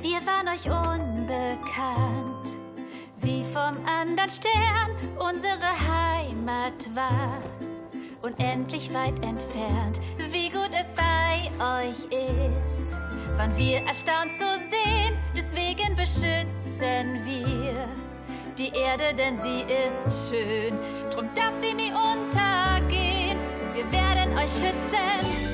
wir waren euch unbekannt. Wie vom anderen Stern unsere Heimat war. Unendlich weit entfernt, wie gut es bei euch ist. Waren wir erstaunt zu sehen, deswegen beschützen wir die Erde, denn sie ist schön. Drum darf sie nie untergehen. Wir werden euch schützen.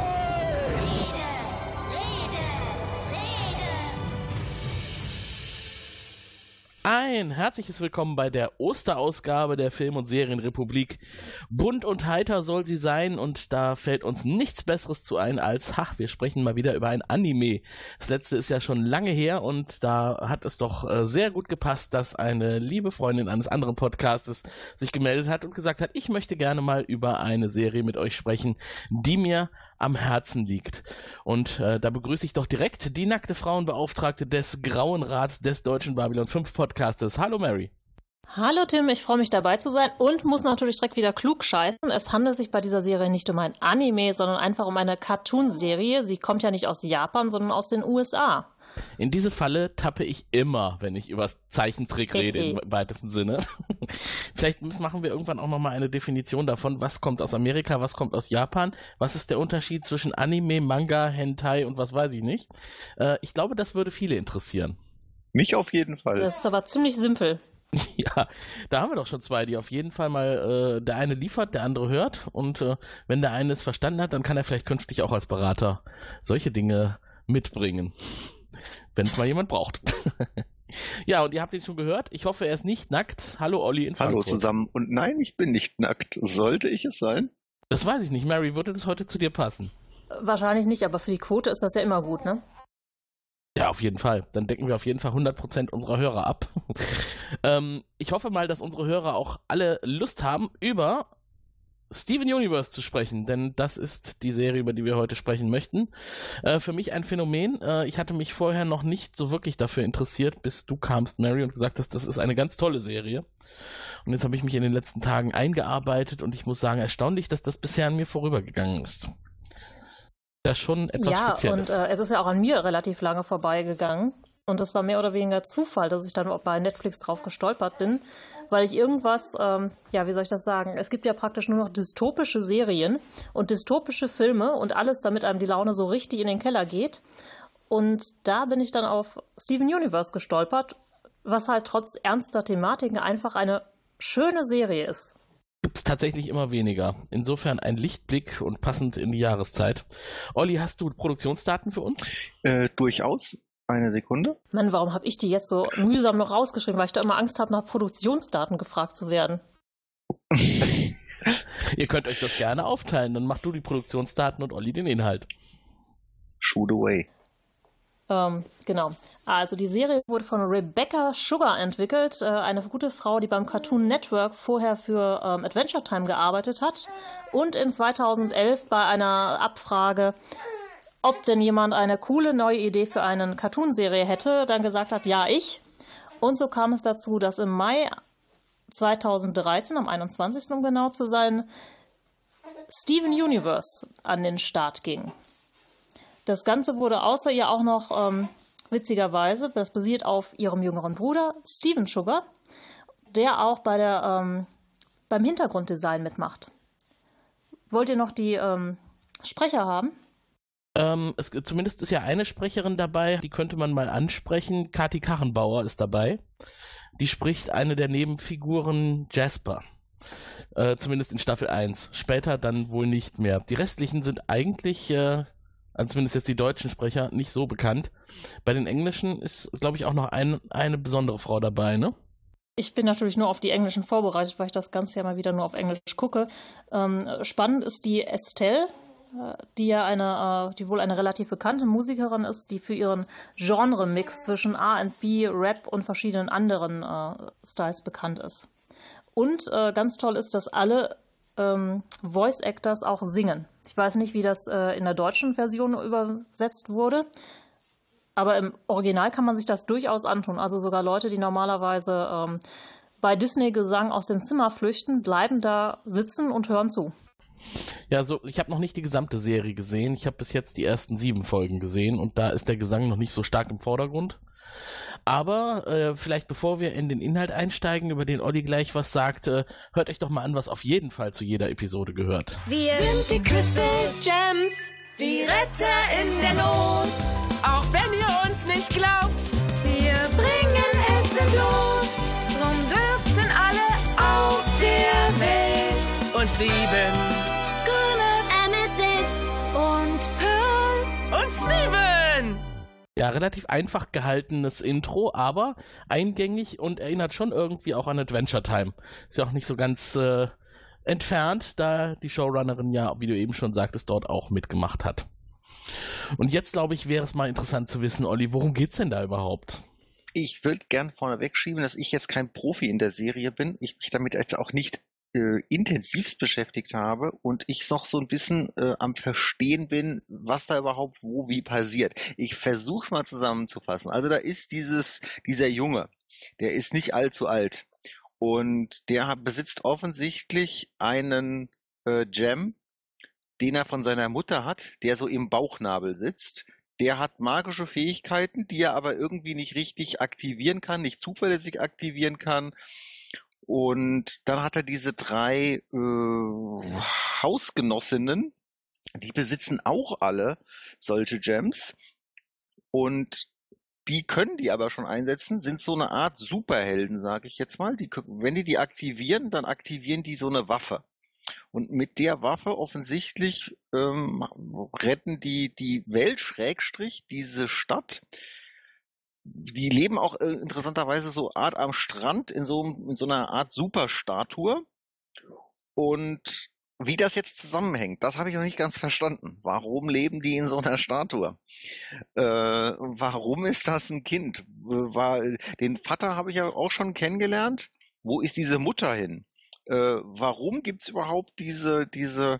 Ein herzliches Willkommen bei der Osterausgabe der Film- und Serienrepublik. Bunt und heiter soll sie sein und da fällt uns nichts Besseres zu ein als, ha, wir sprechen mal wieder über ein Anime. Das letzte ist ja schon lange her und da hat es doch äh, sehr gut gepasst, dass eine liebe Freundin eines anderen Podcastes sich gemeldet hat und gesagt hat, ich möchte gerne mal über eine Serie mit euch sprechen, die mir am Herzen liegt. Und äh, da begrüße ich doch direkt die nackte Frauenbeauftragte des Grauen Rats des deutschen Babylon 5 Podcastes. Hallo Mary. Hallo Tim, ich freue mich dabei zu sein und muss natürlich direkt wieder klug scheißen. Es handelt sich bei dieser Serie nicht um ein Anime, sondern einfach um eine Cartoon-Serie. Sie kommt ja nicht aus Japan, sondern aus den USA. In diese Falle tappe ich immer, wenn ich über Zeichentrick rede im weitesten Sinne. Vielleicht machen wir irgendwann auch nochmal eine Definition davon, was kommt aus Amerika, was kommt aus Japan, was ist der Unterschied zwischen Anime, Manga, Hentai und was weiß ich nicht. Äh, ich glaube, das würde viele interessieren. Mich auf jeden Fall. Das ist aber ziemlich simpel. Ja, da haben wir doch schon zwei, die auf jeden Fall mal, äh, der eine liefert, der andere hört und äh, wenn der eine es verstanden hat, dann kann er vielleicht künftig auch als Berater solche Dinge mitbringen, wenn es mal jemand braucht. ja, und ihr habt ihn schon gehört. Ich hoffe, er ist nicht nackt. Hallo Olli in Hallo Frankfurt. zusammen. Und nein, ich bin nicht nackt. Sollte ich es sein? Das weiß ich nicht. Mary, würde das heute zu dir passen? Wahrscheinlich nicht, aber für die Quote ist das ja immer gut, ne? Ja, auf jeden Fall. Dann decken wir auf jeden Fall 100% unserer Hörer ab. ähm, ich hoffe mal, dass unsere Hörer auch alle Lust haben, über Steven Universe zu sprechen, denn das ist die Serie, über die wir heute sprechen möchten. Äh, für mich ein Phänomen. Äh, ich hatte mich vorher noch nicht so wirklich dafür interessiert, bis du kamst, Mary, und gesagt hast, das ist eine ganz tolle Serie. Und jetzt habe ich mich in den letzten Tagen eingearbeitet und ich muss sagen, erstaunlich, dass das bisher an mir vorübergegangen ist. Das ist schon etwas ja, Spezielles. und äh, es ist ja auch an mir relativ lange vorbeigegangen. Und das war mehr oder weniger Zufall, dass ich dann auch bei Netflix drauf gestolpert bin, weil ich irgendwas, ähm, ja, wie soll ich das sagen? Es gibt ja praktisch nur noch dystopische Serien und dystopische Filme und alles, damit einem die Laune so richtig in den Keller geht. Und da bin ich dann auf Steven Universe gestolpert, was halt trotz ernster Thematiken einfach eine schöne Serie ist. gibt es tatsächlich immer weniger. Insofern ein Lichtblick und passend in die Jahreszeit. Olli, hast du Produktionsdaten für uns? Äh, durchaus. Eine Sekunde. Mann, warum habe ich die jetzt so mühsam noch rausgeschrieben, weil ich da immer Angst habe, nach Produktionsdaten gefragt zu werden. Ihr könnt euch das gerne aufteilen. Dann mach du die Produktionsdaten und Olli den Inhalt. Shoot away. Ähm, genau. Also die Serie wurde von Rebecca Sugar entwickelt, äh, eine gute Frau, die beim Cartoon Network vorher für ähm, Adventure Time gearbeitet hat und in 2011 bei einer Abfrage, ob denn jemand eine coole neue Idee für eine Cartoonserie hätte, dann gesagt hat, ja, ich. Und so kam es dazu, dass im Mai 2013, am 21. um genau zu sein, Steven Universe an den Start ging. Das Ganze wurde außer ihr auch noch ähm, witzigerweise, das basiert auf ihrem jüngeren Bruder Steven Sugar, der auch bei der, ähm, beim Hintergrunddesign mitmacht. Wollt ihr noch die ähm, Sprecher haben? Ähm, es, zumindest ist ja eine Sprecherin dabei, die könnte man mal ansprechen. Kati Kachenbauer ist dabei. Die spricht eine der Nebenfiguren Jasper. Äh, zumindest in Staffel 1. Später dann wohl nicht mehr. Die restlichen sind eigentlich, äh, also zumindest jetzt die deutschen Sprecher, nicht so bekannt. Bei den englischen ist, glaube ich, auch noch ein, eine besondere Frau dabei, ne? Ich bin natürlich nur auf die Englischen vorbereitet, weil ich das Ganze ja mal wieder nur auf Englisch gucke. Ähm, spannend ist die Estelle die ja eine, äh, die wohl eine relativ bekannte Musikerin ist, die für ihren Genre-Mix zwischen R&B, Rap und verschiedenen anderen äh, Styles bekannt ist. Und äh, ganz toll ist, dass alle ähm, Voice Actors auch singen. Ich weiß nicht, wie das äh, in der deutschen Version übersetzt wurde, aber im Original kann man sich das durchaus antun. Also sogar Leute, die normalerweise ähm, bei Disney-Gesang aus dem Zimmer flüchten, bleiben da sitzen und hören zu. Ja, so, ich habe noch nicht die gesamte Serie gesehen. Ich habe bis jetzt die ersten sieben Folgen gesehen und da ist der Gesang noch nicht so stark im Vordergrund. Aber äh, vielleicht bevor wir in den Inhalt einsteigen, über den Olli gleich was sagt, äh, hört euch doch mal an, was auf jeden Fall zu jeder Episode gehört. Wir sind die Crystal Gems, die Retter in der Not. Auch wenn ihr uns nicht glaubt, wir bringen es ins Lot. Drum dürften alle auf der Welt uns lieben. Steven. Ja, relativ einfach gehaltenes Intro, aber eingängig und erinnert schon irgendwie auch an Adventure Time. Ist ja auch nicht so ganz äh, entfernt, da die Showrunnerin ja, wie du eben schon sagtest, dort auch mitgemacht hat. Und jetzt, glaube ich, wäre es mal interessant zu wissen, Olli, worum geht's denn da überhaupt? Ich würde gern vorneweg schieben, dass ich jetzt kein Profi in der Serie bin. Ich mich damit jetzt auch nicht äh, intensivst beschäftigt habe und ich noch so ein bisschen äh, am Verstehen bin, was da überhaupt wo wie passiert. Ich versuche es mal zusammenzufassen. Also da ist dieses, dieser Junge, der ist nicht allzu alt und der hat, besitzt offensichtlich einen äh, Gem, den er von seiner Mutter hat, der so im Bauchnabel sitzt. Der hat magische Fähigkeiten, die er aber irgendwie nicht richtig aktivieren kann, nicht zuverlässig aktivieren kann. Und dann hat er diese drei äh, Hausgenossinnen, die besitzen auch alle solche Gems. Und die können die aber schon einsetzen, sind so eine Art Superhelden, sage ich jetzt mal. Die, wenn die die aktivieren, dann aktivieren die so eine Waffe. Und mit der Waffe offensichtlich ähm, retten die die Welt, Schrägstrich, diese Stadt. Die leben auch äh, interessanterweise so Art am Strand in so, in so einer Art Superstatue. Und wie das jetzt zusammenhängt, das habe ich noch nicht ganz verstanden. Warum leben die in so einer Statue? Äh, warum ist das ein Kind? War, den Vater habe ich ja auch schon kennengelernt. Wo ist diese Mutter hin? Äh, warum gibt es überhaupt diese, diese,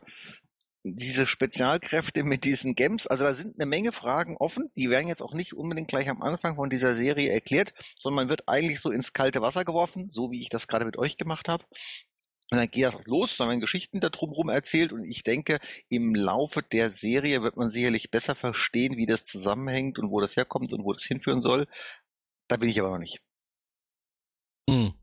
diese Spezialkräfte mit diesen Gems? Also da sind eine Menge Fragen offen. Die werden jetzt auch nicht unbedingt gleich am Anfang von dieser Serie erklärt, sondern man wird eigentlich so ins kalte Wasser geworfen, so wie ich das gerade mit euch gemacht habe. Und dann geht das los, dann werden Geschichten da drumherum erzählt und ich denke, im Laufe der Serie wird man sicherlich besser verstehen, wie das zusammenhängt und wo das herkommt und wo das hinführen soll. Da bin ich aber noch nicht. Hm.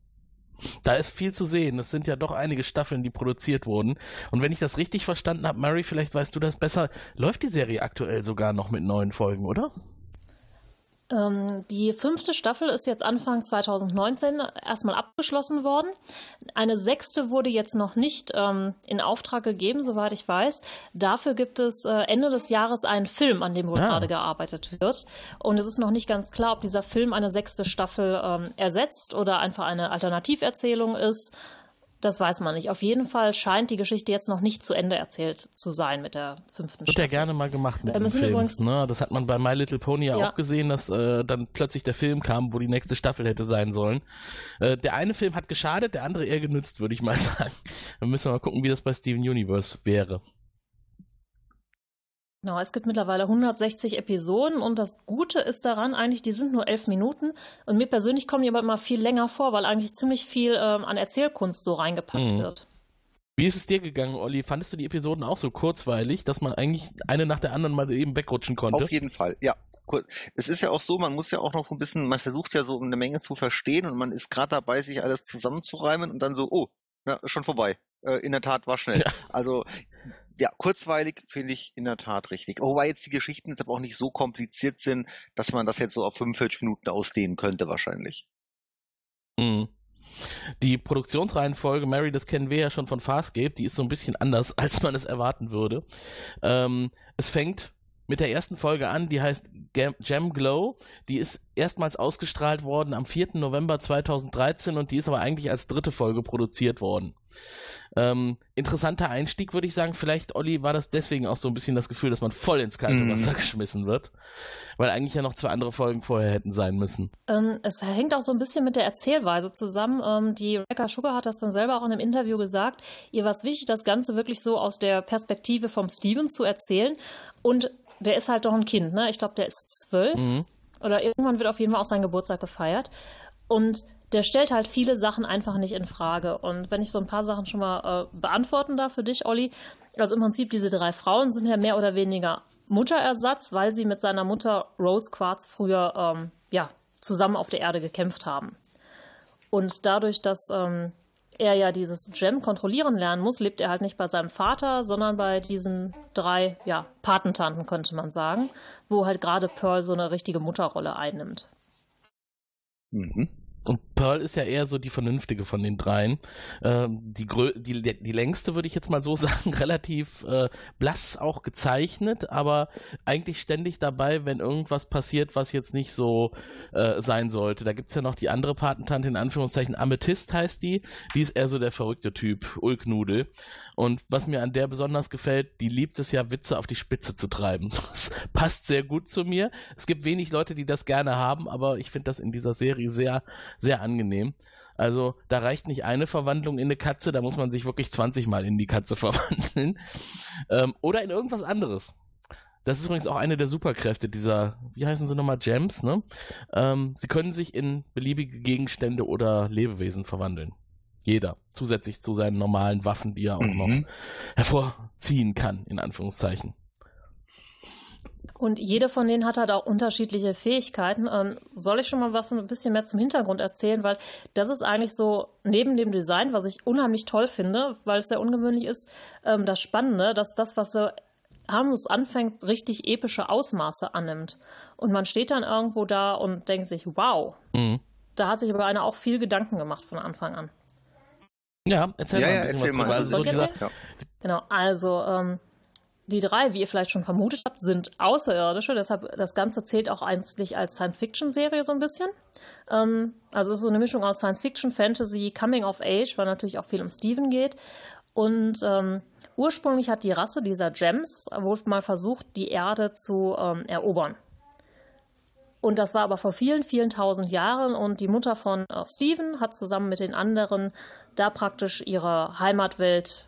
Da ist viel zu sehen. Es sind ja doch einige Staffeln, die produziert wurden. Und wenn ich das richtig verstanden habe, Mary, vielleicht weißt du das besser, läuft die Serie aktuell sogar noch mit neuen Folgen, oder? Ähm, die fünfte Staffel ist jetzt Anfang 2019 erstmal abgeschlossen worden. Eine sechste wurde jetzt noch nicht ähm, in Auftrag gegeben, soweit ich weiß. Dafür gibt es äh, Ende des Jahres einen Film, an dem wohl Ah. gerade gearbeitet wird. Und es ist noch nicht ganz klar, ob dieser Film eine sechste Staffel ähm, ersetzt oder einfach eine Alternativerzählung ist. Das weiß man nicht. Auf jeden Fall scheint die Geschichte jetzt noch nicht zu Ende erzählt zu sein mit der fünften Wird ja Staffel. gerne mal gemacht mit Ähm, es diesem sind Film. übrigens- Ne? Das hat man bei My Little Pony ja, Ja. auch gesehen, dass äh, dann plötzlich der Film kam, wo die nächste Staffel hätte sein sollen. Äh, der eine Film hat geschadet, der andere eher genützt, würde ich mal sagen. Dann müssen wir mal gucken, wie das bei Steven Universe wäre. Genau, es gibt mittlerweile 160 Episoden und das Gute ist daran eigentlich, die sind nur elf Minuten und mir persönlich kommen die aber immer viel länger vor, weil eigentlich ziemlich viel ähm, an Erzählkunst so reingepackt Mhm. wird. Wie ist es dir gegangen, Olli? Fandest du die Episoden auch so kurzweilig, dass man eigentlich eine nach der anderen mal eben wegrutschen konnte? Auf jeden Fall, ja. Es ist ja auch so, man muss ja auch noch so ein bisschen, man versucht ja so eine Menge zu verstehen und man ist gerade dabei, sich alles zusammenzureimen und dann so, oh, ja, schon vorbei. Äh, in der Tat war schnell. Ja. Also ja, kurzweilig finde ich in der Tat richtig. Wobei jetzt die Geschichten jetzt aber auch nicht so kompliziert sind, dass man das jetzt so auf 45 Minuten ausdehnen könnte wahrscheinlich. Mhm. Die Produktionsreihenfolge, Mary, das kennen wir ja schon von Farscape, die ist so ein bisschen anders, als man es erwarten würde. Ähm, es fängt mit der ersten Folge an, die heißt Gem Glow. Die ist erstmals ausgestrahlt worden am 4. November 2013 und die ist aber eigentlich als dritte Folge produziert worden. Ähm, interessanter Einstieg, würde ich sagen. Vielleicht, Olli, war das deswegen auch so ein bisschen das Gefühl, dass man voll ins kalte mm. Wasser geschmissen wird. Weil eigentlich ja noch zwei andere Folgen vorher hätten sein müssen. Ähm, es hängt auch so ein bisschen mit der Erzählweise zusammen. Ähm, die Rebecca Sugar hat das dann selber auch in einem Interview gesagt. Ihr war es wichtig, das Ganze wirklich so aus der Perspektive vom Steven zu erzählen. Und der ist halt doch ein Kind, ne? Ich glaube, der ist zwölf. Mhm. Oder irgendwann wird auf jeden Fall auch sein Geburtstag gefeiert. Und der stellt halt viele Sachen einfach nicht in Frage. Und wenn ich so ein paar Sachen schon mal äh, beantworten darf für dich, Olli, also im Prinzip diese drei Frauen sind ja mehr oder weniger Mutterersatz, weil sie mit seiner Mutter Rose Quartz früher ähm, ja, zusammen auf der Erde gekämpft haben. Und dadurch, dass ähm, er ja dieses Gem kontrollieren lernen muss, lebt er halt nicht bei seinem Vater, sondern bei diesen drei, ja, Patentanten, könnte man sagen, wo halt gerade Pearl so eine richtige Mutterrolle einnimmt. Mhm. Pearl ist ja eher so die vernünftige von den dreien. Ähm, die, die, die längste würde ich jetzt mal so sagen, relativ äh, blass auch gezeichnet, aber eigentlich ständig dabei, wenn irgendwas passiert, was jetzt nicht so äh, sein sollte. Da gibt es ja noch die andere Patentante, in Anführungszeichen Amethyst heißt die. Die ist eher so der verrückte Typ, Ulknudel. Und was mir an der besonders gefällt, die liebt es ja, Witze auf die Spitze zu treiben. Das passt sehr gut zu mir. Es gibt wenig Leute, die das gerne haben, aber ich finde das in dieser Serie sehr, sehr angenehm. Also da reicht nicht eine Verwandlung in eine Katze, da muss man sich wirklich 20 Mal in die Katze verwandeln. Ähm, oder in irgendwas anderes. Das ist übrigens auch eine der Superkräfte dieser, wie heißen sie nochmal, Gems, ne? Ähm, sie können sich in beliebige Gegenstände oder Lebewesen verwandeln. Jeder. Zusätzlich zu seinen normalen Waffen, die er auch mhm. noch hervorziehen kann, in Anführungszeichen. Und jede von denen hat halt auch unterschiedliche Fähigkeiten. Ähm, soll ich schon mal was ein bisschen mehr zum Hintergrund erzählen? Weil das ist eigentlich so neben dem Design, was ich unheimlich toll finde, weil es sehr ungewöhnlich ist, ähm, das Spannende, dass das, was so harmlos anfängt, richtig epische Ausmaße annimmt. Und man steht dann irgendwo da und denkt sich, wow. Mhm. Da hat sich aber einer auch viel Gedanken gemacht von Anfang an. Ja, erzähl ja, mal ein bisschen ja, erzähl was mal. drüber. Also, Soll ich dieser, erzählen? Genau, also ähm, die drei, wie ihr vielleicht schon vermutet habt, sind Außerirdische. Deshalb das Ganze zählt auch eigentlich als Science-Fiction-Serie so ein bisschen. Ähm, also es ist so eine Mischung aus Science-Fiction, Fantasy, Coming of Age, weil natürlich auch viel um Steven geht. Und ähm, ursprünglich hat die Rasse dieser Gems wohl mal versucht, die Erde zu ähm, erobern. Und das war aber vor vielen, vielen tausend Jahren und die Mutter von äh, Steven hat zusammen mit den anderen da praktisch ihre Heimatwelt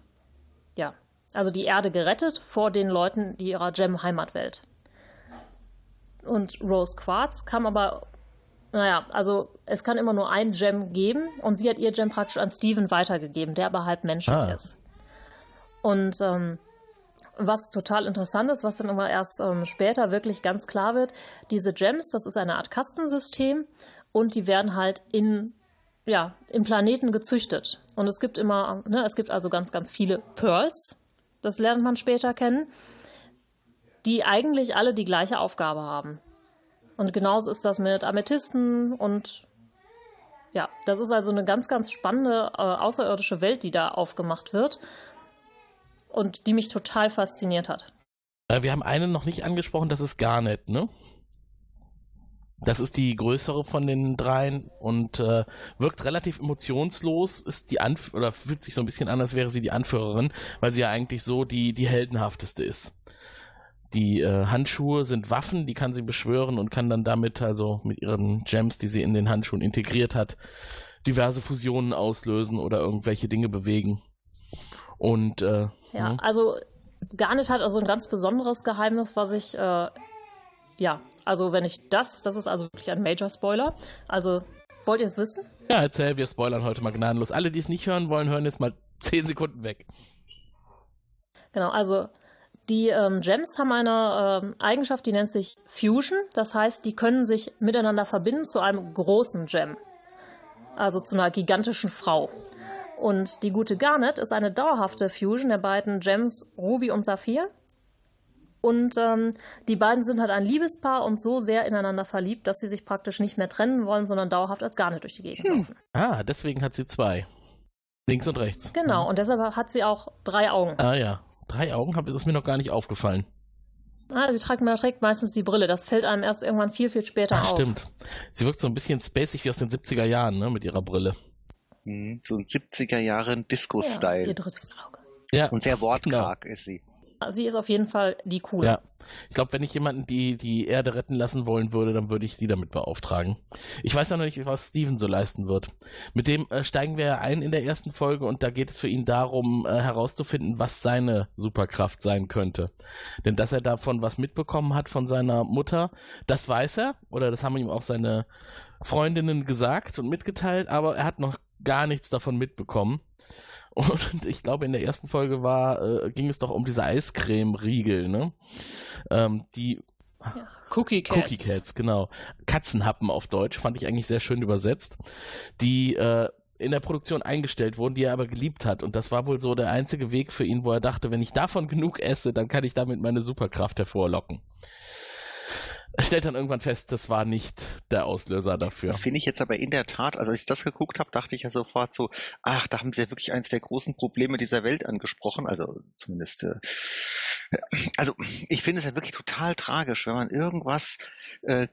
ja, also die Erde gerettet vor den Leuten die ihrer Gem-Heimatwelt. Und Rose Quartz kam aber, naja, also es kann immer nur ein Gem geben und sie hat ihr Gem praktisch an Steven weitergegeben, der aber halb menschlich ah. ist. Und ähm, was total interessant ist, was dann immer erst ähm, später wirklich ganz klar wird, diese Gems, das ist eine Art Kastensystem und die werden halt in ja, im Planeten gezüchtet. Und es gibt immer, ne, es gibt also ganz, ganz viele Pearls, das lernt man später kennen, die eigentlich alle die gleiche Aufgabe haben. Und genauso ist das mit Amethysten und ja, das ist also eine ganz, ganz spannende äh, außerirdische Welt, die da aufgemacht wird und die mich total fasziniert hat. Äh, wir haben eine noch nicht angesprochen, das ist Garnet, ne? Das ist die größere von den dreien und äh, wirkt relativ emotionslos, ist die Anf oder fühlt sich so ein bisschen an, als wäre sie die Anführerin, weil sie ja eigentlich so die, die heldenhafteste ist. Die äh, Handschuhe sind Waffen, die kann sie beschwören und kann dann damit, also mit ihren Gems, die sie in den Handschuhen integriert hat, diverse Fusionen auslösen oder irgendwelche Dinge bewegen. Und äh, ja, hm? also Garnet hat also ein ganz besonderes Geheimnis, was ich äh, ja, also wenn ich das, das ist also wirklich ein Major-Spoiler. Also, wollt ihr es wissen? Ja, erzähl, wir spoilern heute mal gnadenlos. Alle, die es nicht hören wollen, hören jetzt mal 10 Sekunden weg. Genau, also die ähm, Gems haben eine ähm, Eigenschaft, die nennt sich Fusion. Das heißt, die können sich miteinander verbinden zu einem großen Gem. Also zu einer gigantischen Frau. Und die gute Garnet ist eine dauerhafte Fusion der beiden Gems Ruby und Saphir. Und ähm, die beiden sind halt ein Liebespaar und so sehr ineinander verliebt, dass sie sich praktisch nicht mehr trennen wollen, sondern dauerhaft als Garnet durch die Gegend hm. laufen. Ah, deswegen hat sie zwei. Links und rechts. Genau, und deshalb hat sie auch drei Augen. Ah ja, drei Augen, das ist mir noch gar nicht aufgefallen. Ah, sie trägt, trägt meistens die Brille. Das fällt einem erst irgendwann viel, viel später Ah, auf. stimmt. Sie wirkt so ein bisschen spacig wie aus den 70er Jahren, ne, mit ihrer Brille. Mhm, So ein 70er Jahre Ja, ihr Disco-Style. drittes Auge. Ja, Und sehr wortkarg ist sie. Sie ist auf jeden Fall die coole. ja. Ich glaube, wenn ich jemanden die, die Erde retten lassen wollen würde, dann würde ich sie damit beauftragen. Ich weiß ja noch nicht, was Steven so leisten wird. Mit dem äh, steigen wir ein in der ersten Folge und da geht es für ihn darum, äh, herauszufinden, was seine Superkraft sein könnte. Denn dass er davon was mitbekommen hat von seiner Mutter, das weiß er, oder das haben ihm auch seine Freundinnen gesagt und mitgeteilt, aber er hat noch gar nichts davon mitbekommen. Und ich glaube, in der ersten Folge war, äh, ging es doch um diese Eiscreme-Riegel, ne? Ähm, die Cookie Cats. Cookie Cats, genau. Katzenhappen auf Deutsch, fand ich eigentlich sehr schön übersetzt. Die äh, in der Produktion eingestellt wurden, die er aber geliebt hat. Und das war wohl so der einzige Weg für ihn, wo er dachte, wenn ich davon genug esse, dann kann ich damit meine Superkraft hervorlocken. Stellt dann irgendwann fest, das war nicht der Auslöser dafür. Das finde ich jetzt aber in der Tat, also als ich das geguckt habe, dachte ich ja sofort so, ach, da haben sie ja wirklich eines der großen Probleme dieser Welt angesprochen. Also zumindest, äh, also ich finde es ja wirklich total tragisch, wenn man irgendwas äh,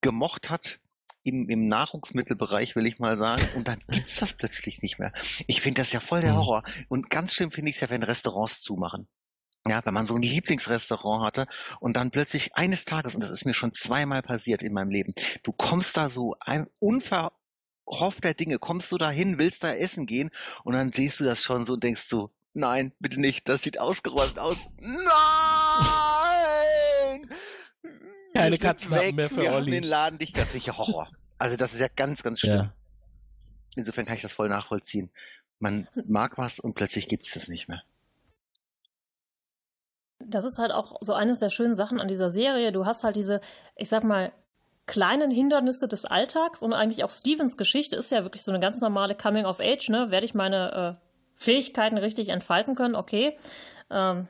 gemocht hat. Im, Im Nahrungsmittelbereich will ich mal sagen, und dann gibt's das plötzlich nicht mehr. Ich finde das ja voll der Mhm. Horror. Und ganz schlimm finde ich es ja, wenn Restaurants zumachen. Ja, wenn man so ein Lieblingsrestaurant hatte und dann plötzlich eines Tages, und das ist mir schon zweimal passiert in meinem Leben, du kommst da so ein unverhoffter Dinge, kommst du da hin, willst da essen gehen und dann siehst du das schon so und denkst so, nein, bitte nicht, das sieht ausgeräumt aus. Nein! Keine Katzenhappen weg, mehr für wir haben Olli. den Laden dicht, das ist ja Horror. Also das ist ja ganz, ganz schlimm. Ja. Insofern kann ich das voll nachvollziehen. Man mag was und plötzlich gibt's das nicht mehr. Das ist halt auch so eines der schönen Sachen an dieser Serie. Du hast halt diese, ich sag mal, kleinen Hindernisse des Alltags und eigentlich auch Stevens Geschichte ist ja wirklich so eine ganz normale Coming of Age, ne? Werde ich meine äh, Fähigkeiten richtig entfalten können? Okay. Ähm,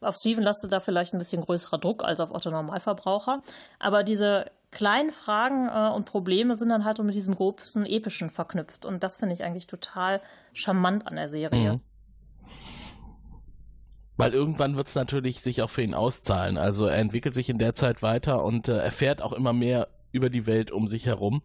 auf Steven lastet da vielleicht ein bisschen größerer Druck als auf Otto Normalverbraucher. Aber diese kleinen Fragen äh, und Probleme sind dann halt mit diesem großen Epischen verknüpft. Und das finde ich eigentlich total charmant an der Serie. Mhm. Weil irgendwann wird es natürlich sich auch für ihn auszahlen. Also er entwickelt sich in der Zeit weiter und äh, erfährt auch immer mehr über die Welt um sich herum.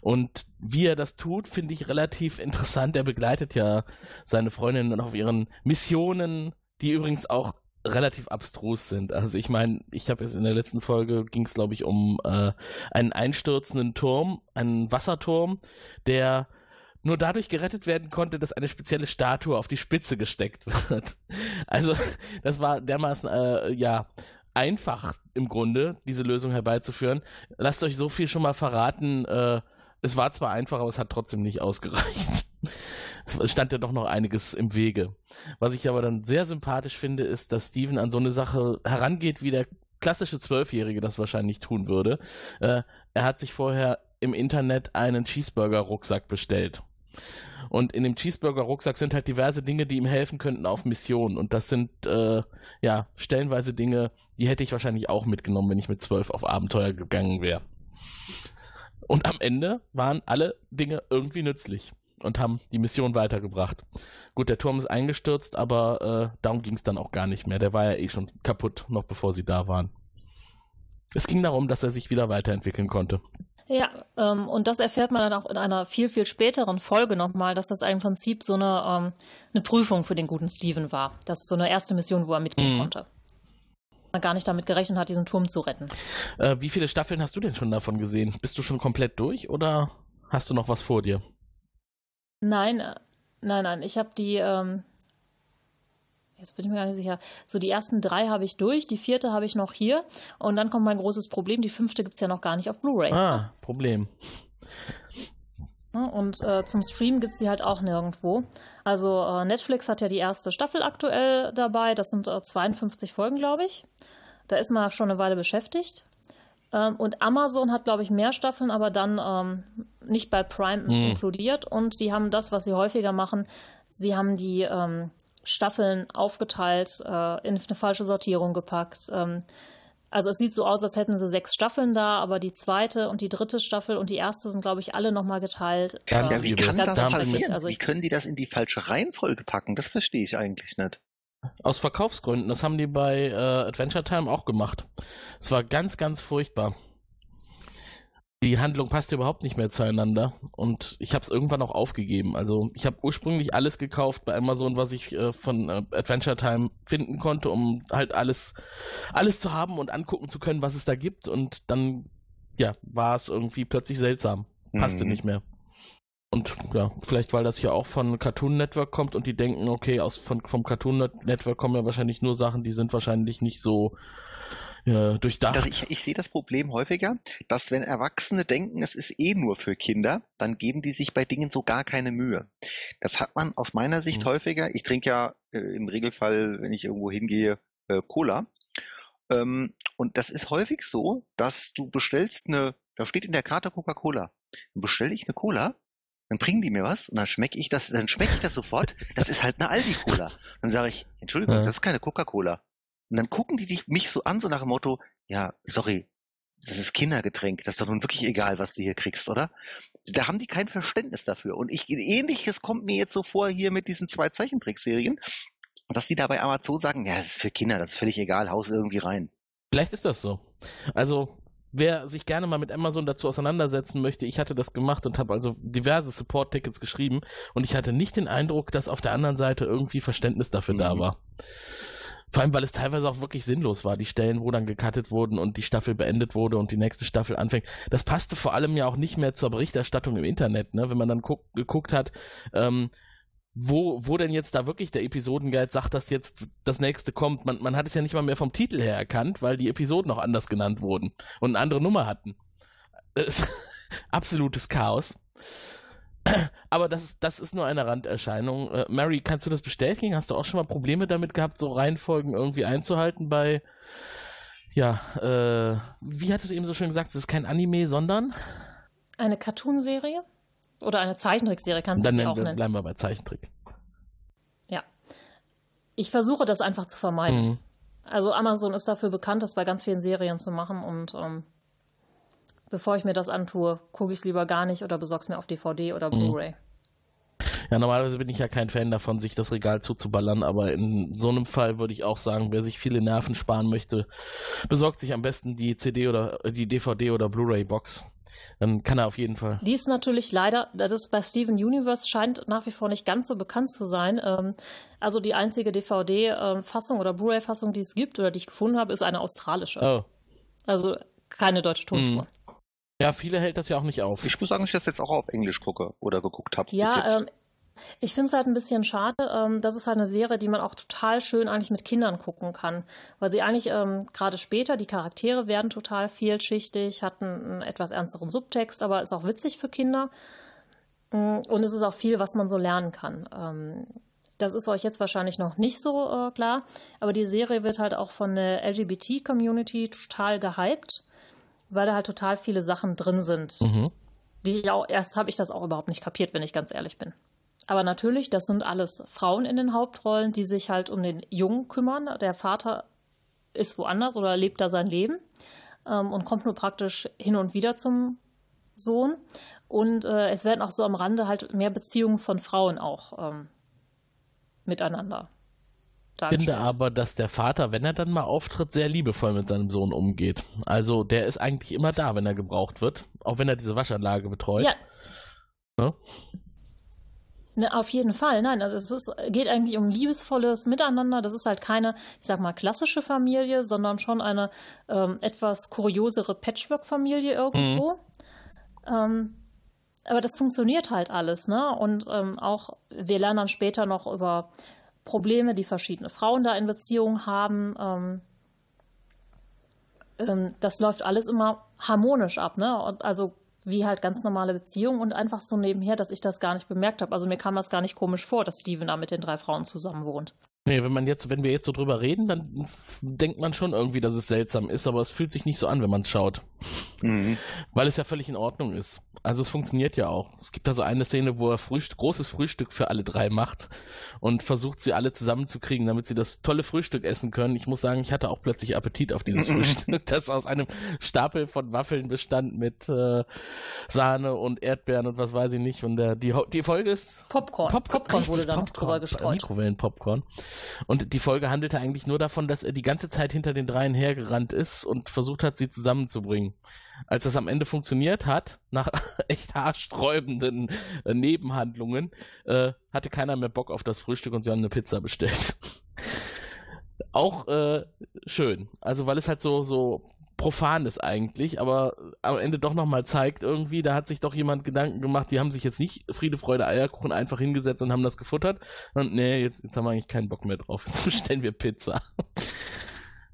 Und wie er das tut, finde ich relativ interessant. Er begleitet ja seine Freundin dann auf ihren Missionen, die übrigens auch relativ abstrus sind. Also ich meine, ich habe jetzt in der letzten Folge ging es glaube ich um äh, einen einstürzenden Turm, einen Wasserturm, der nur dadurch gerettet werden konnte, dass eine spezielle Statue auf die Spitze gesteckt wird. Also das war dermaßen äh, ja einfach im Grunde diese Lösung herbeizuführen. Lasst euch so viel schon mal verraten. Äh, es war zwar einfach, aber es hat trotzdem nicht ausgereicht. Es stand ja doch noch einiges im Wege. Was ich aber dann sehr sympathisch finde, ist, dass Steven an so eine Sache herangeht, wie der klassische Zwölfjährige das wahrscheinlich tun würde. Äh, er hat sich vorher im Internet einen Cheeseburger-Rucksack bestellt. Und in dem Cheeseburger-Rucksack sind halt diverse Dinge, die ihm helfen könnten auf Missionen. Und das sind, äh, ja, stellenweise Dinge, die hätte ich wahrscheinlich auch mitgenommen, wenn ich mit zwölf auf Abenteuer gegangen wäre. Und am Ende waren alle Dinge irgendwie nützlich und haben die Mission weitergebracht. Gut, der Turm ist eingestürzt, aber äh, darum ging es dann auch gar nicht mehr. Der war ja eh schon kaputt, noch bevor sie da waren. Es ging darum, dass er sich wieder weiterentwickeln konnte. Ja, ähm, und das erfährt man dann auch in einer viel, viel späteren Folge nochmal, dass das im Prinzip so eine, ähm, eine Prüfung für den guten Steven war. Das ist so eine erste Mission, wo er mitgehen Mhm. konnte. Man gar nicht damit gerechnet hat, diesen Turm zu retten. Äh, wie viele Staffeln hast du denn schon davon gesehen? Bist du schon komplett durch oder hast du noch was vor dir? Nein, äh, nein, nein, ich habe die, ähm, jetzt bin ich mir gar nicht sicher, so die ersten drei habe ich durch, die vierte habe ich noch hier und dann kommt mein großes Problem, die fünfte gibt's ja noch gar nicht auf Blu-ray. Ah, Problem. Und äh, zum Stream gibt's die halt auch nirgendwo. Also äh, Netflix hat ja die erste Staffel aktuell dabei. Das sind äh, 52 Folgen, glaube ich. Da ist man schon eine Weile beschäftigt. Ähm, und Amazon hat, glaube ich, mehr Staffeln, aber dann ähm, nicht bei Prime Mhm. inkludiert. Und die haben das, was sie häufiger machen. Sie haben die ähm, Staffeln aufgeteilt, äh, in eine falsche Sortierung gepackt. Ähm, also es sieht so aus, als hätten sie sechs Staffeln da, aber die zweite und die dritte Staffel und die erste sind, glaube ich, alle nochmal geteilt. Ganz Ja, wie übel. kann das passieren? also wie ich- können die das in die falsche Reihenfolge packen? Das verstehe ich eigentlich nicht. Aus Verkaufsgründen. Das haben die bei äh, Adventure Time auch gemacht. Es war ganz, ganz furchtbar. Die Handlung passte überhaupt nicht mehr zueinander und ich habe es irgendwann auch aufgegeben. Also ich habe ursprünglich alles gekauft bei Amazon, was ich äh, von äh, Adventure Time finden konnte, um halt alles, alles zu haben und angucken zu können, was es da gibt. Und dann, ja, war es irgendwie plötzlich seltsam. Passte Mhm. nicht mehr. Und ja, vielleicht weil das hier auch von Cartoon Network kommt und die denken, okay, aus von, vom Cartoon Net- Network kommen ja wahrscheinlich nur Sachen, die sind wahrscheinlich nicht so äh, durchdacht. Das, ich, ich sehe das Problem häufiger, dass wenn Erwachsene denken, es ist eh nur für Kinder, dann geben die sich bei Dingen so gar keine Mühe. Das hat man aus meiner Sicht Mhm. häufiger. Ich trinke ja äh, im Regelfall, wenn ich irgendwo hingehe, äh, Cola. Ähm, und das ist häufig so, dass du bestellst eine, da steht in der Karte Coca-Cola. Dann bestelle ich eine Cola, dann bringen die mir was und dann schmecke ich das, dann schmecke ich das sofort. Das ist halt eine Aldi-Cola. Dann sage ich, Entschuldigung, Ja. das ist keine Coca-Cola. Und dann gucken die dich, mich so an, so nach dem Motto, ja, sorry, das ist Kindergetränk, das ist doch nun wirklich egal, was du hier kriegst, oder? Da haben die kein Verständnis dafür. Und ich, ähnliches kommt mir jetzt so vor hier mit diesen zwei Zeichentrickserien, dass die da bei Amazon sagen, ja, das ist für Kinder, das ist völlig egal, haus irgendwie rein. Vielleicht ist das so. Also, wer sich gerne mal mit Amazon dazu auseinandersetzen möchte, ich hatte das gemacht und habe also diverse Support-Tickets geschrieben und ich hatte nicht den Eindruck, dass auf der anderen Seite irgendwie Verständnis dafür da Mhm. war. Vor allem, weil es teilweise auch wirklich sinnlos war, die Stellen, wo dann gecuttet wurden und die Staffel beendet wurde und die nächste Staffel anfängt. Das passte vor allem ja auch nicht mehr zur Berichterstattung im Internet, ne? wenn man dann guck, geguckt hat, ähm, wo, wo denn jetzt da wirklich der Episodenguide sagt, dass jetzt das nächste kommt. Man, man hat es ja nicht mal mehr vom Titel her erkannt, weil die Episoden noch anders genannt wurden und eine andere Nummer hatten. Absolutes Chaos. Aber das, ist- das ist nur eine Randerscheinung. Äh, Mary, kannst du das bestätigen? Hast du auch schon mal Probleme damit gehabt, so Reihenfolgen irgendwie einzuhalten bei, ja, äh, wie hattest du eben so schön gesagt, es ist kein Anime, sondern? Eine Cartoonserie? Oder eine Zeichentrickserie kannst du Dann sie nennen auch nennen. bleiben wir bei Zeichentrick. Ja. Ich versuche das einfach zu vermeiden. Mhm. Also Amazon ist dafür bekannt, das bei ganz vielen Serien zu machen und ähm, bevor ich mir das antue, gucke ich es lieber gar nicht oder besorge es mir auf DVD oder Mhm. Blu-ray. Ja, normalerweise bin ich ja kein Fan davon, sich das Regal zuzuballern, aber in so einem Fall würde ich auch sagen, wer sich viele Nerven sparen möchte, besorgt sich am besten die CD oder äh, die DVD oder Blu-ray-Box. Dann kann er auf jeden Fall. Die ist natürlich leider, das ist bei Steven Universe scheint nach wie vor nicht ganz so bekannt zu sein. Ähm, also die einzige DVD-Fassung oder Blu-ray-Fassung, die es gibt oder die ich gefunden habe, ist eine australische. Oh. Also keine deutsche Tonspur. Ja, viele hält das ja auch nicht auf. Ich muss sagen, dass ich das jetzt auch auf Englisch gucke oder geguckt habe. Ja, ähm, ich finde es halt ein bisschen schade. Ähm, das ist halt eine Serie, die man auch total schön eigentlich mit Kindern gucken kann. Weil sie eigentlich ähm, gerade später, die Charaktere werden total vielschichtig, hatten einen etwas ernsteren Subtext, aber ist auch witzig für Kinder. Mm, Und es ist auch viel, was man so lernen kann. Ähm, das ist euch jetzt wahrscheinlich noch nicht so äh, klar, aber die Serie wird halt auch von der LGBT-Community total gehypt, weil da halt total viele Sachen drin sind Mhm. die ich auch, erst habe ich das auch überhaupt nicht kapiert, wenn ich ganz ehrlich bin. Aber natürlich, das sind alles Frauen in den Hauptrollen, die sich halt um den Jungen kümmern. Der Vater ist woanders oder lebt da sein Leben ähm, und kommt nur praktisch hin und wieder zum Sohn. Und äh, es werden auch so am Rande halt mehr Beziehungen von Frauen auch ähm, miteinander dargestellt. finde aber, dass der Vater, wenn er dann mal auftritt, sehr liebevoll mit seinem Sohn umgeht. Also der ist eigentlich immer da, wenn er gebraucht wird, auch wenn er diese Waschanlage betreut. Ja. Ne? Ne, auf jeden Fall, nein, also es ist, geht eigentlich um liebesvolles Miteinander. Das ist halt keine, ich sag mal, klassische Familie, sondern schon eine ähm, etwas kuriosere Patchwork-Familie irgendwo. Ähm, aber das funktioniert halt alles, ne? Und ähm, auch, wir lernen dann später noch über Probleme, die verschiedene Frauen da in Beziehungen haben. Ähm, ähm, das läuft alles immer harmonisch ab, ne? Und also wie halt ganz normale Beziehungen und einfach so nebenher, dass ich das gar nicht bemerkt habe. Also mir kam das gar nicht komisch vor, dass Steven da mit den drei Frauen zusammen wohnt. Nee, wenn man jetzt, wenn wir jetzt so drüber reden, dann denkt man schon irgendwie, dass es seltsam ist, aber es fühlt sich nicht so an, wenn man es schaut. Mhm. Weil es ja völlig in Ordnung ist. Also es funktioniert ja auch. Es gibt da so eine Szene, wo er Frühst großes Frühstück für alle drei macht und versucht, sie alle zusammenzukriegen, damit sie das tolle Frühstück essen können. Ich muss sagen, ich hatte auch plötzlich Appetit auf dieses Frühstück, das aus einem Stapel von Waffeln bestand mit äh, Sahne und Erdbeeren und was weiß ich nicht. Und äh, die, Ho- die Folge ist Popcorn. Popcorn, wurde richtig, dann Popcorn, drüber gestreut. Mikrowellenpopcorn. Und die Folge handelte eigentlich nur davon, dass er die ganze Zeit hinter den dreien hergerannt ist und versucht hat, sie zusammenzubringen. Als das am Ende funktioniert hat, nach echt haarsträubenden äh, Nebenhandlungen, äh, hatte keiner mehr Bock auf das Frühstück und sie haben eine Pizza bestellt. Auch äh, schön. Also weil es halt so, so profan ist eigentlich, aber am Ende doch nochmal zeigt irgendwie, da hat sich doch jemand Gedanken gemacht, die haben sich jetzt nicht Friede, Freude, Eierkuchen einfach hingesetzt und haben das gefuttert. Und nee, jetzt, jetzt haben wir eigentlich keinen Bock mehr drauf. Jetzt bestellen wir Pizza.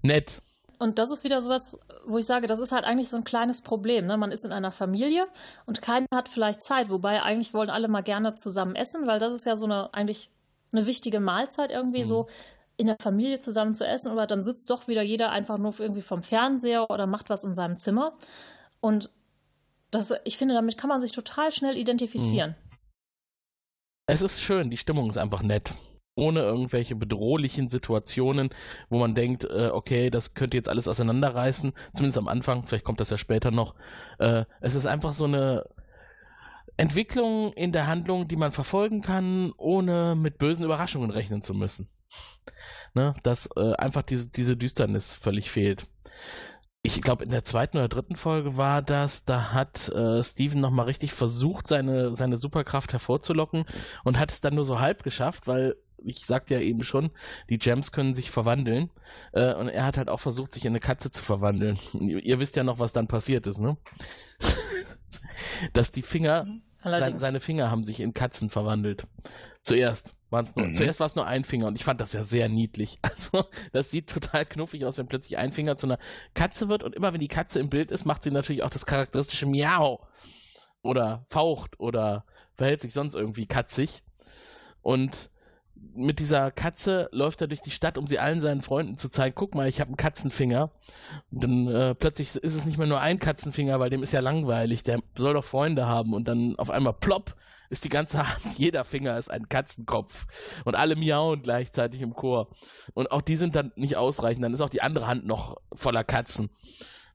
Nett. Und das ist wieder sowas, wo ich sage, das ist halt eigentlich so ein kleines Problem. Ne? Man ist in einer Familie und keiner hat vielleicht Zeit, wobei eigentlich wollen alle mal gerne zusammen essen, weil das ist ja so eine eigentlich eine wichtige Mahlzeit irgendwie mhm. so in der Familie zusammen zu essen, oder dann sitzt doch wieder jeder einfach nur irgendwie vom Fernseher oder macht was in seinem Zimmer. Und das, ich finde, damit kann man sich total schnell identifizieren. Mhm. Es ist schön, die Stimmung ist einfach nett. Ohne irgendwelche bedrohlichen Situationen, wo man denkt, äh, okay, das könnte jetzt alles auseinanderreißen. Zumindest am Anfang, vielleicht kommt das ja später noch. Äh, es ist einfach so eine Entwicklung in der Handlung, die man verfolgen kann, ohne mit bösen Überraschungen rechnen zu müssen ne, dass äh, einfach diese, diese Düsternis völlig fehlt. Ich glaube, in der zweiten oder dritten Folge war das, da hat äh, Steven nochmal richtig versucht, seine, seine Superkraft hervorzulocken und hat es dann nur so halb geschafft, weil ich sagte ja eben schon, die Gems können sich verwandeln. Äh, und er hat halt auch versucht, sich in eine Katze zu verwandeln. Ihr, wisst ja noch, was dann passiert ist, ne? Dass die Finger, sein, seine Finger haben sich in Katzen verwandelt. Zuerst. Waren's nur, mhm. Zuerst war es nur ein Finger und ich fand das ja sehr niedlich. Also, das sieht total knuffig aus, wenn plötzlich ein Finger zu einer Katze wird und immer wenn die Katze im Bild ist, macht sie natürlich auch das charakteristische Miau. Oder faucht oder verhält sich sonst irgendwie katzig. Und mit dieser Katze läuft er durch die Stadt, um sie allen seinen Freunden zu zeigen, guck mal, ich habe einen Katzenfinger. Und dann äh, plötzlich ist es nicht mehr nur ein Katzenfinger, weil dem ist ja langweilig, der soll doch Freunde haben und dann auf einmal plopp ist die ganze Hand, jeder Finger ist ein Katzenkopf und alle miauen gleichzeitig im Chor. Und auch die sind dann nicht ausreichend, dann ist auch die andere Hand noch voller Katzen.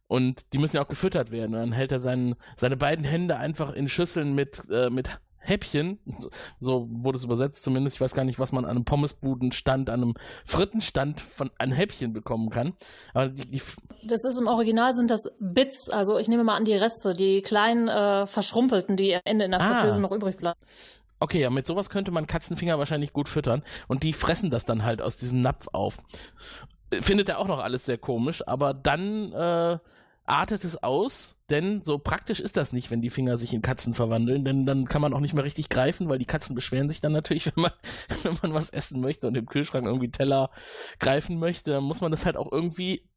Und die müssen ja auch gefüttert werden. Und dann hält er seinen, seine beiden Hände einfach in Schüsseln mit, äh, mit Häppchen, so wurde es übersetzt zumindest, ich weiß gar nicht, was man an einem Pommesbudenstand, an einem Frittenstand von einem Häppchen bekommen kann. Aber die, die das ist im Original sind das Bits, also ich nehme mal an die Reste, die kleinen äh, verschrumpelten, die am Ende in der ah. Fritteuse noch übrig bleiben. Okay, ja, mit sowas könnte man Katzenfinger wahrscheinlich gut füttern und die fressen das dann halt aus diesem Napf auf. Findet er auch noch alles sehr komisch, aber dann äh, artet es aus, denn so praktisch ist das nicht, wenn die Finger sich in Katzen verwandeln, denn dann kann man auch nicht mehr richtig greifen, weil die Katzen beschweren sich dann natürlich, wenn man, wenn man was essen möchte und im Kühlschrank irgendwie Teller greifen möchte, dann muss man das halt auch irgendwie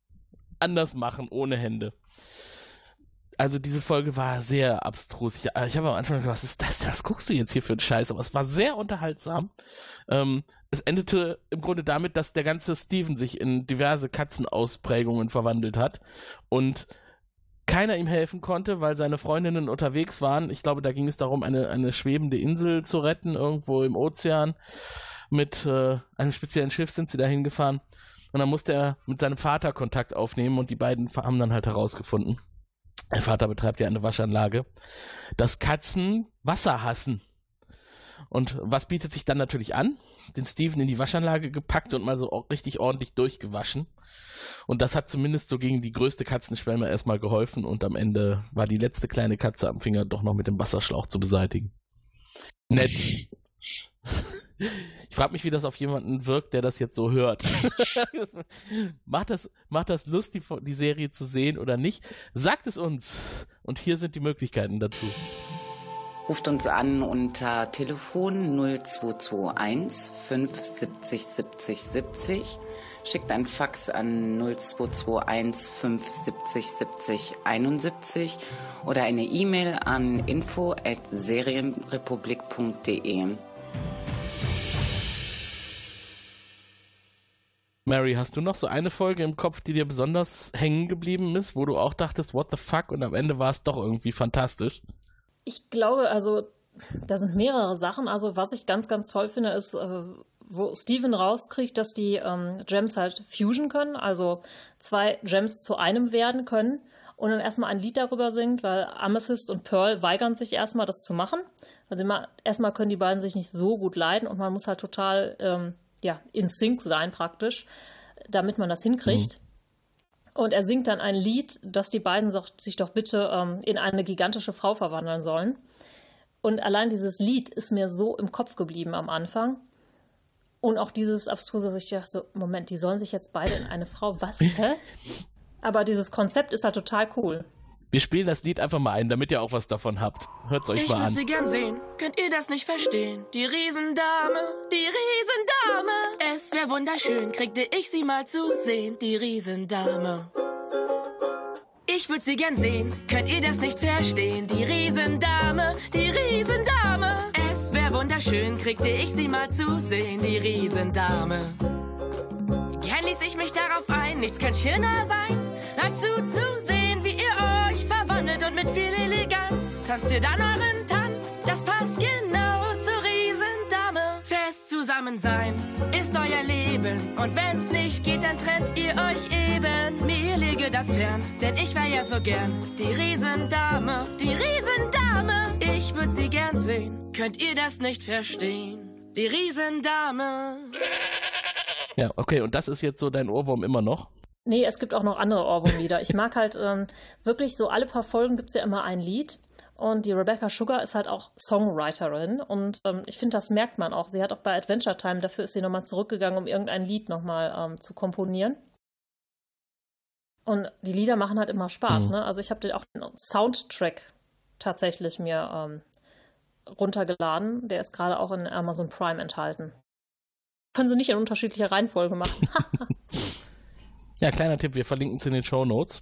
anders machen, ohne Hände. Also diese Folge war sehr abstrus. Ich, ich habe am Anfang gedacht, was ist das? Was guckst du jetzt hier für einen Scheiß? Aber es war sehr unterhaltsam. Ähm, es endete im Grunde damit, dass der ganze Steven sich in diverse Katzenausprägungen verwandelt hat und keiner ihm helfen konnte, weil seine Freundinnen unterwegs waren. Ich glaube, da ging es darum, eine, eine schwebende Insel zu retten, irgendwo im Ozean. Mit äh, einem speziellen Schiff sind sie da hingefahren. Und dann musste er mit seinem Vater Kontakt aufnehmen und die beiden haben dann halt herausgefunden, der Vater betreibt ja eine Waschanlage, dass Katzen Wasser hassen. Und was bietet sich dann natürlich an? Den Steven in die Waschanlage gepackt und mal so richtig ordentlich durchgewaschen. Und das hat zumindest so gegen die größte Katzenschwemme erstmal geholfen und am Ende war die letzte kleine Katze am Finger doch noch mit dem Wasserschlauch zu beseitigen. Nett. Ich frage mich, wie das auf jemanden wirkt, der das jetzt so hört. macht, das, macht das Lust, die, die Serie zu sehen oder nicht? Sagt es uns. Und hier sind die Möglichkeiten dazu. Ruft uns an unter Telefon 0221 570 70 70. Schickt ein Fax an 0221 570 70 71 oder eine E-Mail an info at serienrepublik.de. Mary, hast du noch so eine Folge im Kopf, die dir besonders hängen geblieben ist, wo du auch dachtest, what the fuck, und am Ende war es doch irgendwie fantastisch? Ich glaube, also, da sind mehrere Sachen. Also, was ich ganz, ganz toll finde, ist, äh, wo Steven rauskriegt, dass die ähm, Gems halt fusion können, also zwei Gems zu einem werden können und dann erstmal ein Lied darüber singt, weil Amethyst und Pearl weigern sich erstmal, das zu machen. Also erstmal können die beiden sich nicht so gut leiden und man muss halt total ähm, ja, in Sync sein praktisch, damit man das hinkriegt. Mhm. Und er singt dann ein Lied, dass die beiden sich doch bitte ähm, in eine gigantische Frau verwandeln sollen. Und allein dieses Lied ist mir so im Kopf geblieben am Anfang. Und auch dieses abstruse, wo ich dachte so, Moment, die sollen sich jetzt beide in eine Frau, was, hä? Aber dieses Konzept ist halt total cool. Wir spielen das Lied einfach mal ein, damit ihr auch was davon habt. Hört's euch ich mal an. Ich würde sie gern sehen, könnt ihr das nicht verstehen? Die Riesendame, die Riesendame. Es wäre wunderschön, kriegte ich sie mal zu sehen, die Riesendame. Ich würde sie gern sehen, könnt ihr das nicht verstehen? Die Riesendame, die Riesendame. Es wäre wunderschön, kriegte ich sie mal zu sehen, die Riesendame. Gern ließ ich mich darauf ein, nichts könnte schöner sein, als zuzusehen, und mit viel Eleganz tastet an euren Tanz. Das passt genau zur Riesendame. Fest zusammen sein ist euer Leben und wenn's nicht geht, dann trennt ihr euch eben. Mir lege das fern, denn ich wär ja so gern die Riesendame, die Riesendame. Ich würd sie gern sehen, könnt ihr das nicht verstehen? Die Riesendame. Ja, okay, und das ist jetzt so dein Ohrwurm immer noch? Nee, es gibt auch noch andere Ohrwurmlieder. Ich mag halt ähm, wirklich so, alle paar Folgen gibt es ja immer ein Lied. Und die Rebecca Sugar ist halt auch Songwriterin. Und ähm, ich finde, das merkt man auch. Sie hat auch bei Adventure Time, dafür ist sie nochmal zurückgegangen, um irgendein Lied nochmal ähm, zu komponieren. Und die Lieder machen halt immer Spaß. Mhm. Ne? Also ich habe auch den Soundtrack tatsächlich mir ähm, runtergeladen. Der ist gerade auch in Amazon Prime enthalten. Können sie nicht in unterschiedlicher Reihenfolge machen. ja, kleiner Tipp, wir verlinken es in den Show Notes,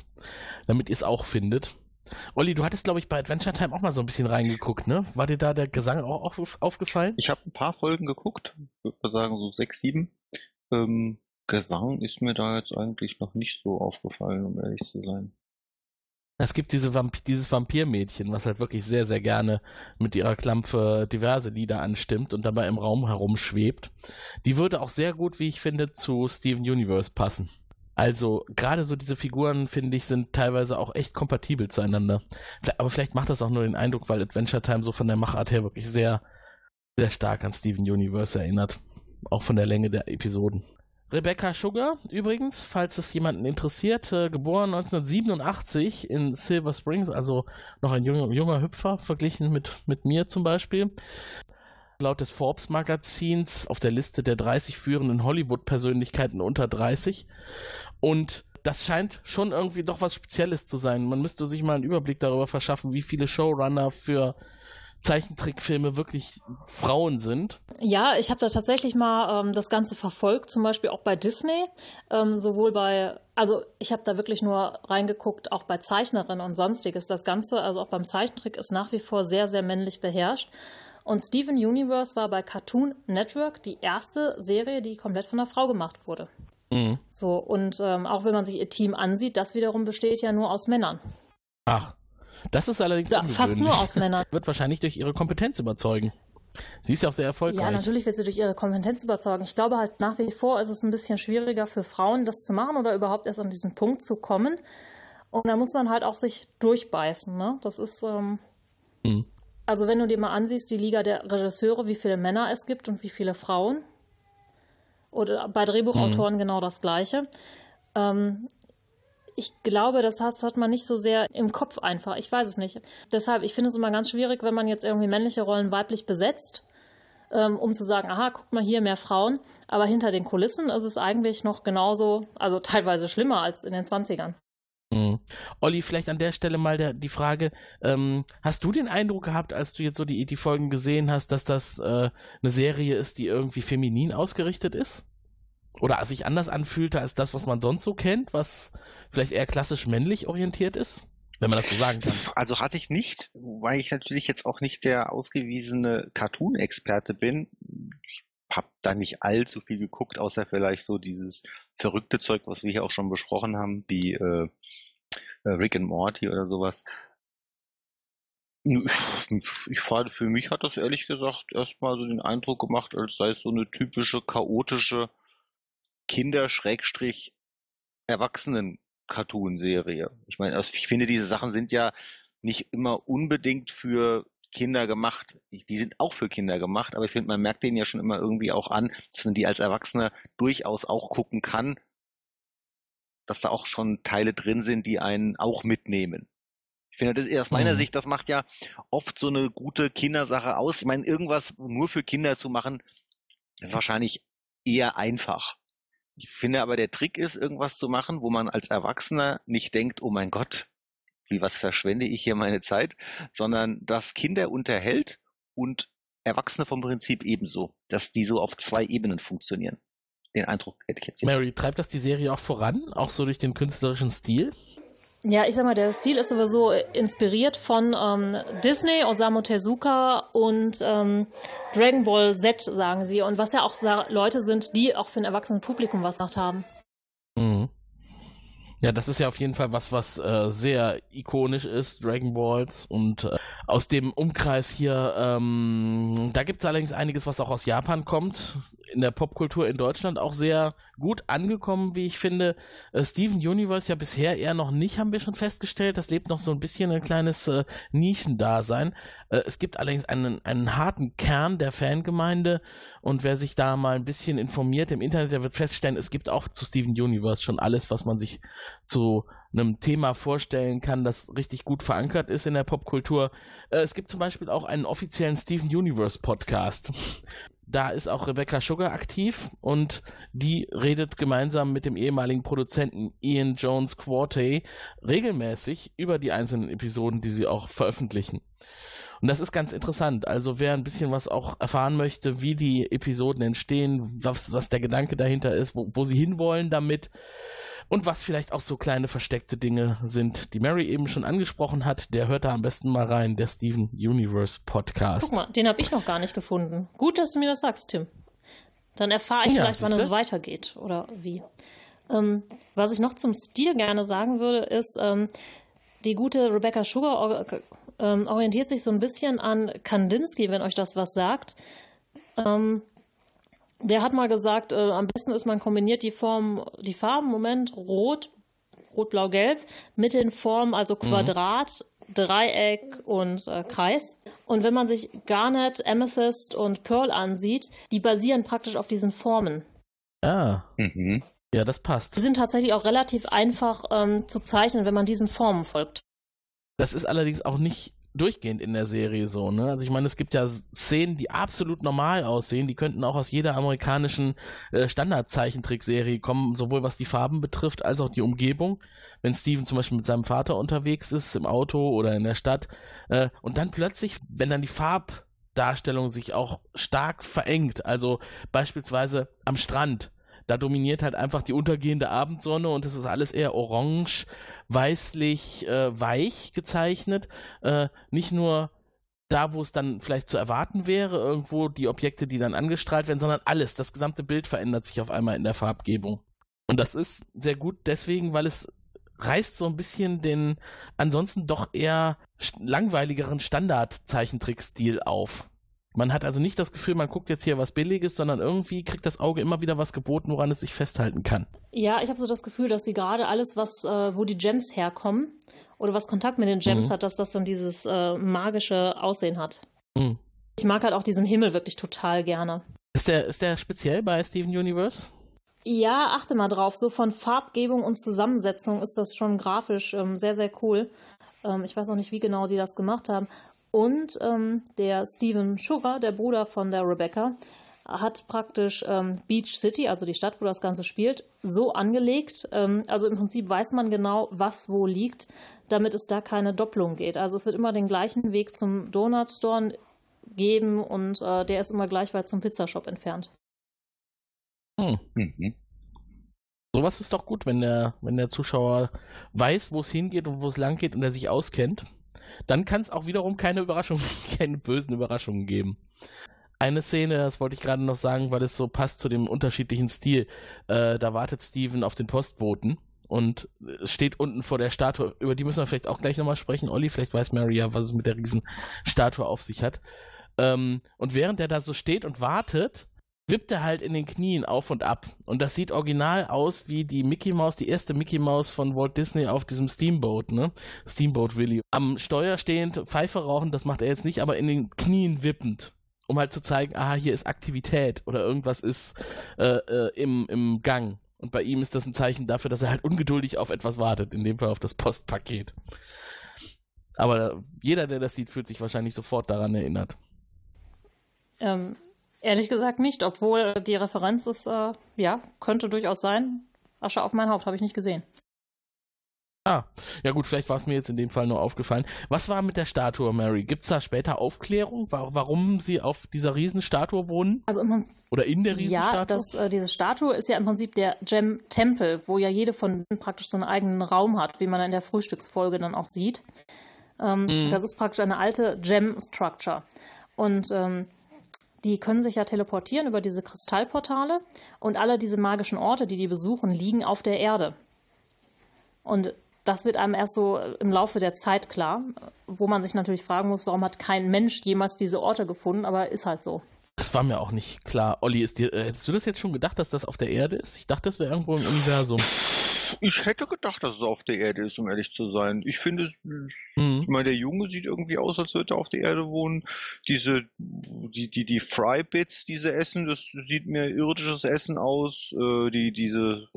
damit ihr es auch findet. Olli, du hattest, glaube ich, bei Adventure Time auch mal so ein bisschen reingeguckt, ne? War dir da der Gesang auch auf, aufgefallen? Ich habe ein paar Folgen geguckt, würde mal sagen so sechs, sieben. Ähm, Gesang ist mir da jetzt eigentlich noch nicht so aufgefallen, um ehrlich zu sein. Es gibt diese Vamp dieses Vampirmädchen, was halt wirklich sehr, sehr gerne mit ihrer Klampfe diverse Lieder anstimmt und dabei im Raum herumschwebt. Die würde auch sehr gut, wie ich finde, zu Steven Universe passen. Also, gerade so diese Figuren, finde ich, sind teilweise auch echt kompatibel zueinander. Aber vielleicht macht das auch nur den Eindruck, weil Adventure Time so von der Machart her wirklich sehr, sehr stark an Steven Universe erinnert. Auch von der Länge der Episoden. Rebecca Sugar, übrigens, falls es jemanden interessiert, äh, geboren 1987 in Silver Springs, also noch ein junger, junger Hüpfer, verglichen mit, mit mir zum Beispiel. Laut des Forbes-Magazins auf der Liste der 30 führenden Hollywood-Persönlichkeiten unter 30. Und das scheint schon irgendwie doch was Spezielles zu sein. Man müsste sich mal einen Überblick darüber verschaffen, wie viele Showrunner für Zeichentrickfilme wirklich Frauen sind. Ja, ich habe da tatsächlich mal ähm, das Ganze verfolgt, zum Beispiel auch bei Disney, ähm, sowohl bei, also ich habe da wirklich nur reingeguckt, auch bei Zeichnerinnen und sonstiges. Das Ganze, also auch beim Zeichentrick, ist nach wie vor sehr, sehr männlich beherrscht. Und Steven Universe war bei Cartoon Network die erste Serie, die komplett von einer Frau gemacht wurde. Mhm. So, und ähm, auch wenn man sich ihr Team ansieht, das wiederum besteht ja nur aus Männern. Ach, das ist allerdings ja, fast nur aus Männern. Wird wahrscheinlich durch ihre Kompetenz überzeugen. Sie ist ja auch sehr erfolgreich. Ja, natürlich wird sie durch ihre Kompetenz überzeugen. Ich glaube halt nach wie vor ist es ein bisschen schwieriger für Frauen, das zu machen oder überhaupt erst an diesen Punkt zu kommen. Und da muss man halt auch sich durchbeißen. Ne? Das ist, ähm, hm. also wenn du dir mal ansiehst, die Liga der Regisseure, wie viele Männer es gibt und wie viele Frauen. Oder bei Drehbuchautoren hm. genau das Gleiche. Ähm, ich glaube, das hat man nicht so sehr im Kopf einfach. Ich weiß es nicht. Deshalb, ich finde es immer ganz schwierig, wenn man jetzt irgendwie männliche Rollen weiblich besetzt, ähm, um zu sagen, aha, guck mal hier, mehr Frauen. Aber hinter den Kulissen ist es eigentlich noch genauso, also teilweise schlimmer als in den 20ern. Mhm. Olli, vielleicht an der Stelle mal der, die Frage, ähm, hast du den Eindruck gehabt, als du jetzt so die, die Folgen gesehen hast, dass das äh, eine Serie ist, die irgendwie feminin ausgerichtet ist? oder sich anders anfühlte als das, was man sonst so kennt, was vielleicht eher klassisch männlich orientiert ist? Wenn man das so sagen kann. Also hatte ich nicht, weil ich natürlich jetzt auch nicht der ausgewiesene Cartoon-Experte bin. Ich habe da nicht allzu viel geguckt, außer vielleicht so dieses verrückte Zeug, was wir hier auch schon besprochen haben, wie äh, Rick and Morty oder sowas. Ich fand, für mich hat das ehrlich gesagt erstmal so den Eindruck gemacht, als sei es so eine typische chaotische Kinder-Erwachsenen-Cartoon-Serie. Ich meine, also ich finde, diese Sachen sind ja nicht immer unbedingt für Kinder gemacht. Die sind auch für Kinder gemacht, aber ich finde, man merkt denen ja schon immer irgendwie auch an, dass man die als Erwachsener durchaus auch gucken kann, dass da auch schon Teile drin sind, die einen auch mitnehmen. Ich finde, das aus meiner mhm. Sicht, das macht ja oft so eine gute Kindersache aus. Ich meine, irgendwas nur für Kinder zu machen, ist wahrscheinlich eher einfach. Ich finde aber, der Trick ist, irgendwas zu machen, wo man als Erwachsener nicht denkt, oh mein Gott, wie was verschwende ich hier meine Zeit, sondern dass Kinder unterhält und Erwachsene vom Prinzip ebenso, dass die so auf zwei Ebenen funktionieren. Den Eindruck hätte ich jetzt hier. Mary, treibt das die Serie auch voran, auch so durch den künstlerischen Stil? Ja, ich sag mal, der Stil ist sowieso inspiriert von ähm, Disney, Osamu Tezuka und ähm, Dragon Ball Z, sagen sie. Und was ja auch Leute sind, die auch für ein erwachsenes Publikum was gemacht haben. Mhm. Ja, das ist ja auf jeden Fall was, was äh, sehr ikonisch ist, Dragon Balls. Und äh, aus dem Umkreis hier, ähm, da gibt es allerdings einiges, was auch aus Japan kommt in der Popkultur in Deutschland auch sehr gut angekommen, wie ich finde. Äh, Steven Universe ja bisher eher noch nicht, haben wir schon festgestellt. Das lebt noch so ein bisschen ein kleines äh, Nischendasein. Äh, es gibt allerdings einen, einen harten Kern der Fangemeinde und wer sich da mal ein bisschen informiert im Internet, der wird feststellen, es gibt auch zu Steven Universe schon alles, was man sich zu einem Thema vorstellen kann, das richtig gut verankert ist in der Popkultur. Äh, es gibt zum Beispiel auch einen offiziellen Steven Universe Podcast da ist auch Rebecca Sugar aktiv und die redet gemeinsam mit dem ehemaligen Produzenten Ian Jones Quartey regelmäßig über die einzelnen Episoden, die sie auch veröffentlichen. Und das ist ganz interessant. Also wer ein bisschen was auch erfahren möchte, wie die Episoden entstehen, was, was der Gedanke dahinter ist, wo, wo sie hinwollen damit, und was vielleicht auch so kleine versteckte Dinge sind, die Mary eben schon angesprochen hat, der hört da am besten mal rein, der Steven Universe Podcast. Guck mal, den habe ich noch gar nicht gefunden. Gut, dass du mir das sagst, Tim. Dann erfahre ich ja, vielleicht, wann es weitergeht oder wie. Ähm, was ich noch zum Stil gerne sagen würde, ist, ähm, die gute Rebecca Sugar ähm, orientiert sich so ein bisschen an Kandinsky, wenn euch das was sagt. Ähm, der hat mal gesagt, äh, am besten ist, man kombiniert die Form, die Farben, Moment, rot, rot, blau, gelb, mit den Formen, also mhm. Quadrat, mhm. Dreieck und äh, Kreis. Und wenn man sich Garnet, Amethyst und Pearl ansieht, die basieren praktisch auf diesen Formen. Ah. Mhm. Ja, das passt. Die sind tatsächlich auch relativ einfach ähm, zu zeichnen, wenn man diesen Formen folgt. Das ist allerdings auch nicht durchgehend in der Serie so, ne? Also ich meine, es gibt ja Szenen, die absolut normal aussehen, die könnten auch aus jeder amerikanischen äh, Standardzeichentrickserie kommen, sowohl was die Farben betrifft, als auch die Umgebung. Wenn Steven zum Beispiel mit seinem Vater unterwegs ist, im Auto oder in der Stadt, äh, und dann plötzlich, wenn dann die Farbdarstellung sich auch stark verengt, also beispielsweise am Strand, da dominiert halt einfach die untergehende Abendsonne und es ist alles eher orange weißlich äh, weich gezeichnet. Äh, nicht nur da, wo es dann vielleicht zu erwarten wäre, irgendwo die Objekte, die dann angestrahlt werden, sondern alles, das gesamte Bild verändert sich auf einmal in der Farbgebung. Und das ist sehr gut deswegen, weil es reißt so ein bisschen den ansonsten doch eher langweiligeren Standard-Zeichentrickstil auf. Man hat also nicht das Gefühl, man guckt jetzt hier was Billiges, sondern irgendwie kriegt das Auge immer wieder was geboten, woran es sich festhalten kann. Ja, ich habe so das Gefühl, dass sie gerade alles, was, äh, wo die Gems herkommen oder was Kontakt mit den Gems mhm. hat, dass das dann dieses äh, magische Aussehen hat. Mhm. Ich mag halt auch diesen Himmel wirklich total gerne. Ist der, ist der speziell bei Steven Universe? Ja, achte mal drauf. So von Farbgebung und Zusammensetzung ist das schon grafisch ähm, sehr, sehr cool. Ähm, ich weiß auch nicht, wie genau die das gemacht haben. Und ähm, der Steven Sugar, der Bruder von der Rebecca, hat praktisch ähm, Beach City, also die Stadt, wo das Ganze spielt, so angelegt. Ähm, also im Prinzip weiß man genau, was wo liegt, damit es da keine Doppelung geht. Also es wird immer den gleichen Weg zum Donut Store geben und äh, der ist immer gleich weit zum Pizzashop entfernt. Hm. Mhm. Sowas ist doch gut, wenn der, wenn der Zuschauer weiß, wo es hingeht und wo es lang geht und er sich auskennt dann kann es auch wiederum keine Überraschungen, keine bösen Überraschungen geben. Eine Szene, das wollte ich gerade noch sagen, weil es so passt zu dem unterschiedlichen Stil. Äh, da wartet Steven auf den Postboten und steht unten vor der Statue. Über die müssen wir vielleicht auch gleich nochmal sprechen. Olli, vielleicht weiß Maria, was es mit der riesen Statue auf sich hat. Ähm, und während er da so steht und wartet, wippt er halt in den Knien auf und ab. Und das sieht original aus wie die Mickey Mouse, die erste Mickey Mouse von Walt Disney auf diesem Steamboat, ne? Steamboat Willie. Am Steuer stehend, Pfeife rauchen, das macht er jetzt nicht, aber in den Knien wippend. Um halt zu zeigen, aha, hier ist Aktivität oder irgendwas ist äh, äh, im, im Gang. Und bei ihm ist das ein Zeichen dafür, dass er halt ungeduldig auf etwas wartet, in dem Fall auf das Postpaket. Aber jeder, der das sieht, fühlt sich wahrscheinlich sofort daran erinnert. Ähm, Ehrlich gesagt nicht, obwohl die Referenz ist, äh, ja, könnte durchaus sein. Asche auf mein Haupt, habe ich nicht gesehen. Ah, ja gut, vielleicht war es mir jetzt in dem Fall nur aufgefallen. Was war mit der Statue, Mary? Gibt es da später Aufklärung, warum sie auf dieser Riesenstatue wohnen? Also im Prinzip, Oder in der Riesenstatue? Ja, das, äh, diese Statue ist ja im Prinzip der Gem-Tempel, wo ja jede von denen praktisch so einen eigenen Raum hat, wie man in der Frühstücksfolge dann auch sieht. Ähm, mhm. Das ist praktisch eine alte Gem-Structure. Und ähm, die können sich ja teleportieren über diese Kristallportale und alle diese magischen Orte, die die besuchen, liegen auf der Erde. Und das wird einem erst so im Laufe der Zeit klar, wo man sich natürlich fragen muss, warum hat kein Mensch jemals diese Orte gefunden, aber ist halt so. Das war mir auch nicht klar. Olli, ist dir, äh, hättest du das jetzt schon gedacht, dass das auf der Erde ist? Ich dachte, das wäre irgendwo im Universum. Ich hätte gedacht, dass es auf der Erde ist, um ehrlich zu sein. Ich finde, mhm. ich meine, der Junge sieht irgendwie aus, als würde er auf der Erde wohnen. Diese, die, die, die Fry-Bits, diese Essen, das sieht mir irdisches Essen aus. Äh, die, diese,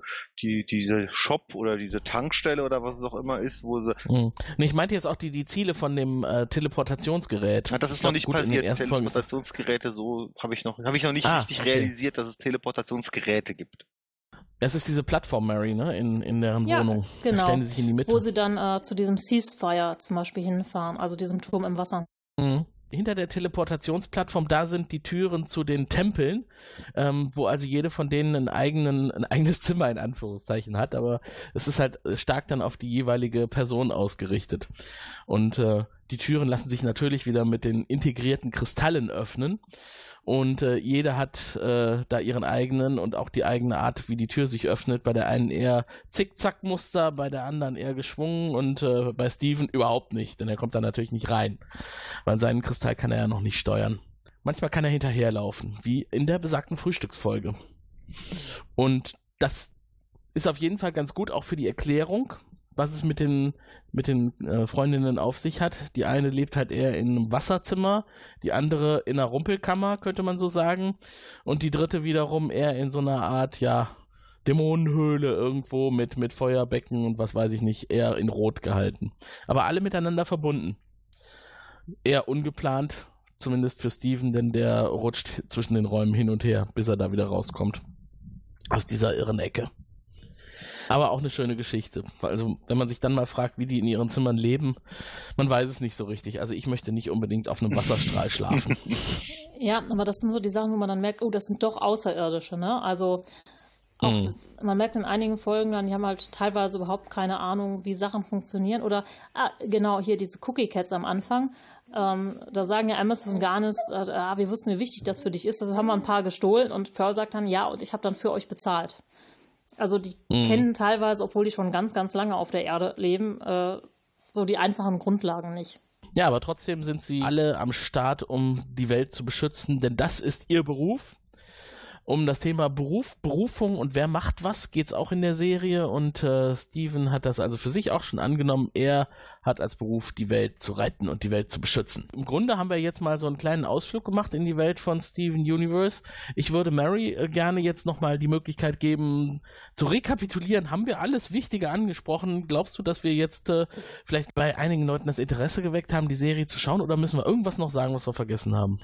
die, diese Shop oder diese Tankstelle oder was es auch immer ist, wo sie. Mhm. Nee, ich meinte jetzt auch die, die Ziele von dem äh, Teleportationsgerät. Ah, das ist noch nicht passiert. Teleportationsgeräte, so habe ich noch, habe ich noch nicht ah, richtig okay. realisiert, dass es Teleportationsgeräte gibt. Das ist diese Plattform, Mary, ne? In, in deren ja, Wohnung. Genau. Da stellen sie sich in die Mitte. Wo sie dann äh, zu diesem Ceasefire zum Beispiel hinfahren, also diesem Turm im Wasser. Mhm. Hinter der Teleportationsplattform, da sind die Türen zu den Tempeln, ähm, wo also jede von denen einen eigenen, ein eigenes Zimmer in Anführungszeichen hat, aber es ist halt stark dann auf die jeweilige Person ausgerichtet. Und äh, die Türen lassen sich natürlich wieder mit den integrierten Kristallen öffnen. Und äh, jeder hat äh, da ihren eigenen und auch die eigene Art, wie die Tür sich öffnet. Bei der einen eher Zickzack-Muster, bei der anderen eher geschwungen und äh, bei Steven überhaupt nicht, denn er kommt da natürlich nicht rein. Weil seinen Kristall kann er ja noch nicht steuern. Manchmal kann er hinterherlaufen, wie in der besagten Frühstücksfolge. Und das ist auf jeden Fall ganz gut auch für die Erklärung, was es mit den, mit den äh, Freundinnen auf sich hat. Die eine lebt halt eher in einem Wasserzimmer, die andere in einer Rumpelkammer, könnte man so sagen. Und die dritte wiederum eher in so einer Art, ja, Dämonenhöhle irgendwo mit, mit Feuerbecken und was weiß ich nicht, eher in Rot gehalten. Aber alle miteinander verbunden. Eher ungeplant, zumindest für Steven, denn der rutscht zwischen den Räumen hin und her, bis er da wieder rauskommt. Aus dieser irren Ecke. Aber auch eine schöne Geschichte. Also, wenn man sich dann mal fragt, wie die in ihren Zimmern leben, man weiß es nicht so richtig. Also, ich möchte nicht unbedingt auf einem Wasserstrahl schlafen. Ja, aber das sind so die Sachen, wo man dann merkt, oh, das sind doch Außerirdische, ne? Also, auch, mhm. man merkt in einigen Folgen dann, die haben halt teilweise überhaupt keine Ahnung, wie Sachen funktionieren. Oder, ah, genau, hier diese Cookie Cats am Anfang. Ähm, da sagen ja Amos und Garnis, äh, ah, wir wussten, wie wichtig das für dich ist. Also haben wir ein paar gestohlen und Pearl sagt dann, ja, und ich habe dann für euch bezahlt. Also die mhm. kennen teilweise, obwohl die schon ganz, ganz lange auf der Erde leben, äh, so die einfachen Grundlagen nicht. Ja, aber trotzdem sind sie alle am Start, um die Welt zu beschützen, denn das ist ihr Beruf um das Thema Beruf, Berufung und wer macht was geht es auch in der Serie und äh, Steven hat das also für sich auch schon angenommen. Er hat als Beruf die Welt zu retten und die Welt zu beschützen. Im Grunde haben wir jetzt mal so einen kleinen Ausflug gemacht in die Welt von Steven Universe. Ich würde Mary äh, gerne jetzt nochmal die Möglichkeit geben zu rekapitulieren. Haben wir alles Wichtige angesprochen? Glaubst du, dass wir jetzt äh, vielleicht bei einigen Leuten das Interesse geweckt haben, die Serie zu schauen oder müssen wir irgendwas noch sagen, was wir vergessen haben?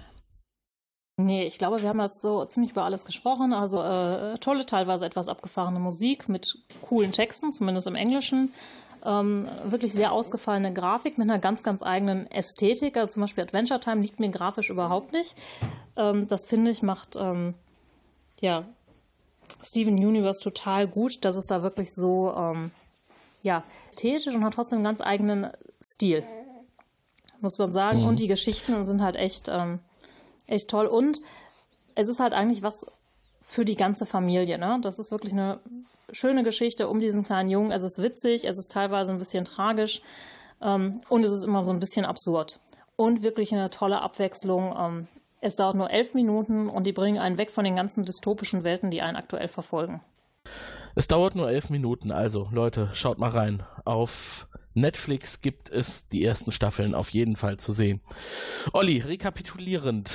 Nee, ich glaube, wir haben jetzt so ziemlich über alles gesprochen. Also äh, tolle, teilweise etwas abgefahrene Musik mit coolen Texten, zumindest im Englischen. Ähm, wirklich sehr ausgefallene Grafik mit einer ganz, ganz eigenen Ästhetik. Also zum Beispiel Adventure Time liegt mir grafisch überhaupt nicht. Ähm, das finde ich macht ähm, ja Steven Universe total gut, dass es da wirklich so ähm, ja ästhetisch und hat trotzdem einen ganz eigenen Stil, muss man sagen. Mhm. Und die Geschichten sind halt echt ähm, echt toll. Und es ist halt eigentlich was für die ganze Familie. Ne? Das ist wirklich eine schöne Geschichte um diesen kleinen Jungen. Es ist witzig, es ist teilweise ein bisschen tragisch ähm, und es ist immer so ein bisschen absurd. Und wirklich eine tolle Abwechslung. Ähm, Es dauert nur elf Minuten und die bringen einen weg von den ganzen dystopischen Welten, die einen aktuell verfolgen. Es dauert nur elf Minuten, also Leute, schaut mal rein. Auf Netflix gibt es die ersten Staffeln auf jeden Fall zu sehen. Olli, rekapitulierend,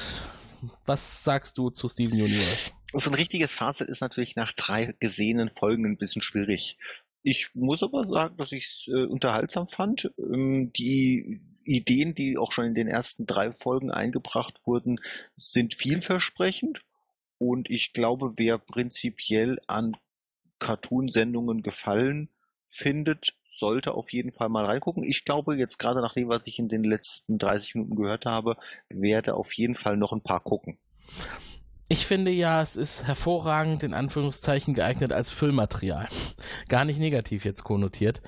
was sagst du zu Steven Universe? So ein richtiges Fazit ist natürlich nach drei gesehenen Folgen ein bisschen schwierig. Ich muss aber sagen, dass ich es äh, unterhaltsam fand. Ähm, die Ideen, die auch schon in den ersten drei Folgen eingebracht wurden, sind vielversprechend. Und ich glaube, wer prinzipiell an Cartoon-Sendungen gefallen findet, sollte auf jeden Fall mal reingucken. Ich glaube, jetzt gerade nach dem, was ich in den letzten 30 Minuten gehört habe, werde auf jeden Fall noch ein paar gucken. Ich finde ja, es ist hervorragend in Anführungszeichen geeignet als Füllmaterial. Gar nicht negativ jetzt konnotiert.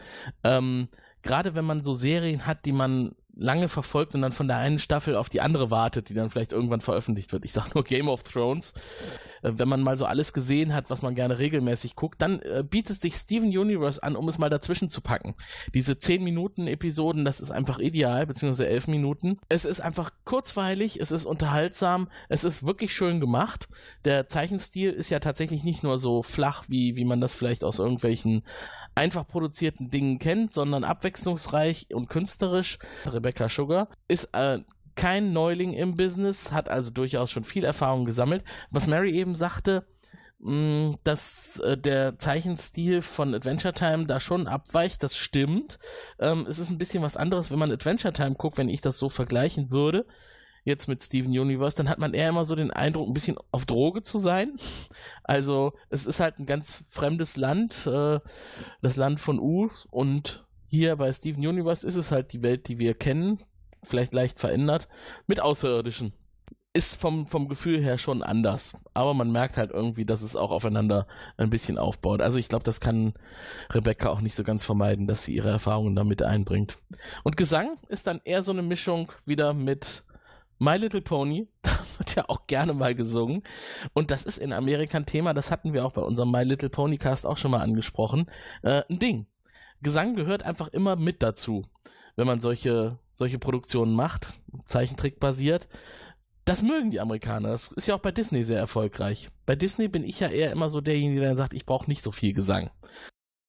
Ähm, Gerade wenn man so Serien hat, die man lange verfolgt und dann von der einen Staffel auf die andere wartet, die dann vielleicht irgendwann veröffentlicht wird. Ich sage nur Game of Thrones. Äh, wenn man mal so alles gesehen hat, was man gerne regelmäßig guckt, dann äh, bietet sich Steven Universe an, um es mal dazwischen zu packen. Diese 10 Minuten Episoden, das ist einfach ideal, beziehungsweise 11 Minuten. Es ist einfach kurzweilig, es ist unterhaltsam, es ist wirklich schön gemacht. Der Zeichenstil ist ja tatsächlich nicht nur so flach, wie, wie man das vielleicht aus irgendwelchen einfach produzierten Dingen kennt, sondern abwechslungsreich und künstlerisch. Rebecca Sugar ist äh, kein Neuling im Business, hat also durchaus schon viel Erfahrung gesammelt. Was Mary eben sagte, mh, dass äh, der Zeichenstil von Adventure Time da schon abweicht, das stimmt. Ähm, es ist ein bisschen was anderes, wenn man Adventure Time guckt, wenn ich das so vergleichen würde jetzt mit Steven Universe, dann hat man eher immer so den Eindruck, ein bisschen auf Droge zu sein. Also es ist halt ein ganz fremdes Land, äh, das Land von U und hier bei Steven Universe ist es halt die Welt, die wir kennen, vielleicht leicht verändert, mit Außerirdischen. Ist vom, vom Gefühl her schon anders. Aber man merkt halt irgendwie, dass es auch aufeinander ein bisschen aufbaut. Also ich glaube, das kann Rebecca auch nicht so ganz vermeiden, dass sie ihre Erfahrungen damit einbringt. Und Gesang ist dann eher so eine Mischung wieder mit My Little Pony, da wird ja auch gerne mal gesungen. Und das ist in Amerika ein Thema, das hatten wir auch bei unserem My Little Pony Cast auch schon mal angesprochen. Äh, ein Ding. Gesang gehört einfach immer mit dazu, wenn man solche, solche Produktionen macht, Zeichentrick-basiert. Das mögen die Amerikaner. Das ist ja auch bei Disney sehr erfolgreich. Bei Disney bin ich ja eher immer so derjenige, der sagt, ich brauche nicht so viel Gesang.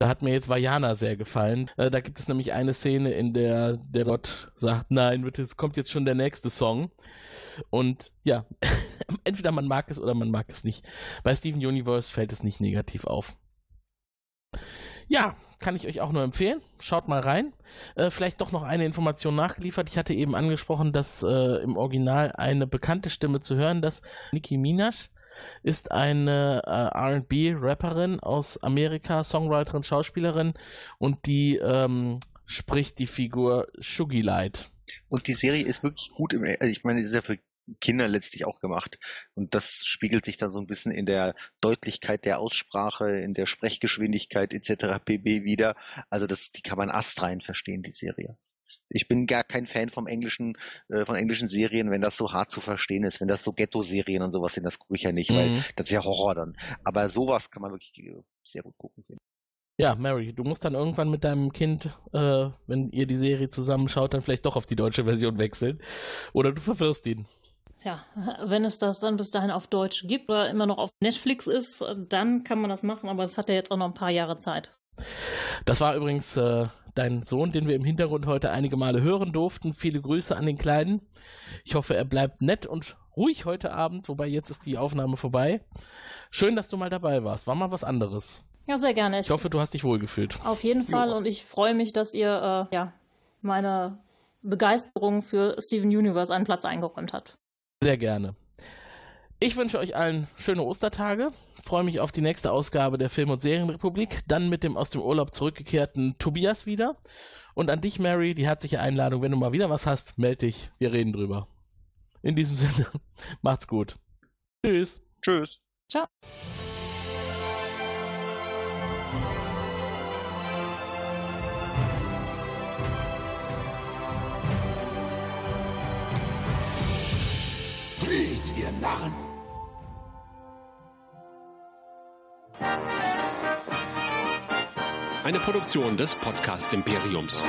Da hat mir jetzt Vajana sehr gefallen. Äh, da gibt es nämlich eine Szene, in der der Gott sagt, nein, es kommt jetzt schon der nächste Song. Und ja, entweder man mag es oder man mag es nicht. Bei Steven Universe fällt es nicht negativ auf. Ja, kann ich euch auch nur empfehlen. Schaut mal rein. Äh, vielleicht doch noch eine Information nachgeliefert. Ich hatte eben angesprochen, dass äh, im Original eine bekannte Stimme zu hören, dass Nicki Minaj ist eine äh, RB-Rapperin aus Amerika, Songwriterin, Schauspielerin und die ähm, spricht die Figur Shuggy Light. Und die Serie ist wirklich gut im, also ich meine, ist für Kinder letztlich auch gemacht. Und das spiegelt sich dann so ein bisschen in der Deutlichkeit der Aussprache, in der Sprechgeschwindigkeit etc. pp. wieder. Also das, die kann man astrein verstehen, die Serie ich bin gar kein Fan vom englischen, äh, von englischen Serien, wenn das so hart zu verstehen ist, wenn das so Ghetto-Serien und sowas sind, das gucke ich ja nicht, mhm. weil das ist ja Horror dann. Aber sowas kann man wirklich äh, sehr gut gucken. Finden. Ja, Mary, du musst dann irgendwann mit deinem Kind, äh, wenn ihr die Serie zusammenschaut, dann vielleicht doch auf die deutsche Version wechseln. Oder du verwirrst ihn. Ja, wenn es das dann bis dahin auf Deutsch gibt oder immer noch auf Netflix ist, dann kann man das machen, aber das hat ja jetzt auch noch ein paar Jahre Zeit. Das war übrigens äh, dein Sohn, den wir im Hintergrund heute einige Male hören durften. Viele Grüße an den Kleinen. Ich hoffe, er bleibt nett und ruhig heute Abend, wobei jetzt ist die Aufnahme vorbei. Schön, dass du mal dabei warst. War mal was anderes. Ja, sehr gerne. Ich, ich hoffe, du hast dich wohlgefühlt. Auf jeden Fall jo. und ich freue mich, dass ihr äh, ja, meine Begeisterung für Steven Universe einen Platz eingeräumt habt. Sehr gerne. Ich wünsche euch allen schöne Ostertage. Freue mich auf die nächste Ausgabe der Film- und Serienrepublik. Dann mit dem aus dem Urlaub zurückgekehrten Tobias wieder. Und an dich, Mary, die herzliche Einladung. Wenn du mal wieder was hast, melde dich. Wir reden drüber. In diesem Sinne, macht's gut. Tschüss. Tschüss. Ciao. Flieht, ihr Narren! Eine Produktion des Podcast Imperiums.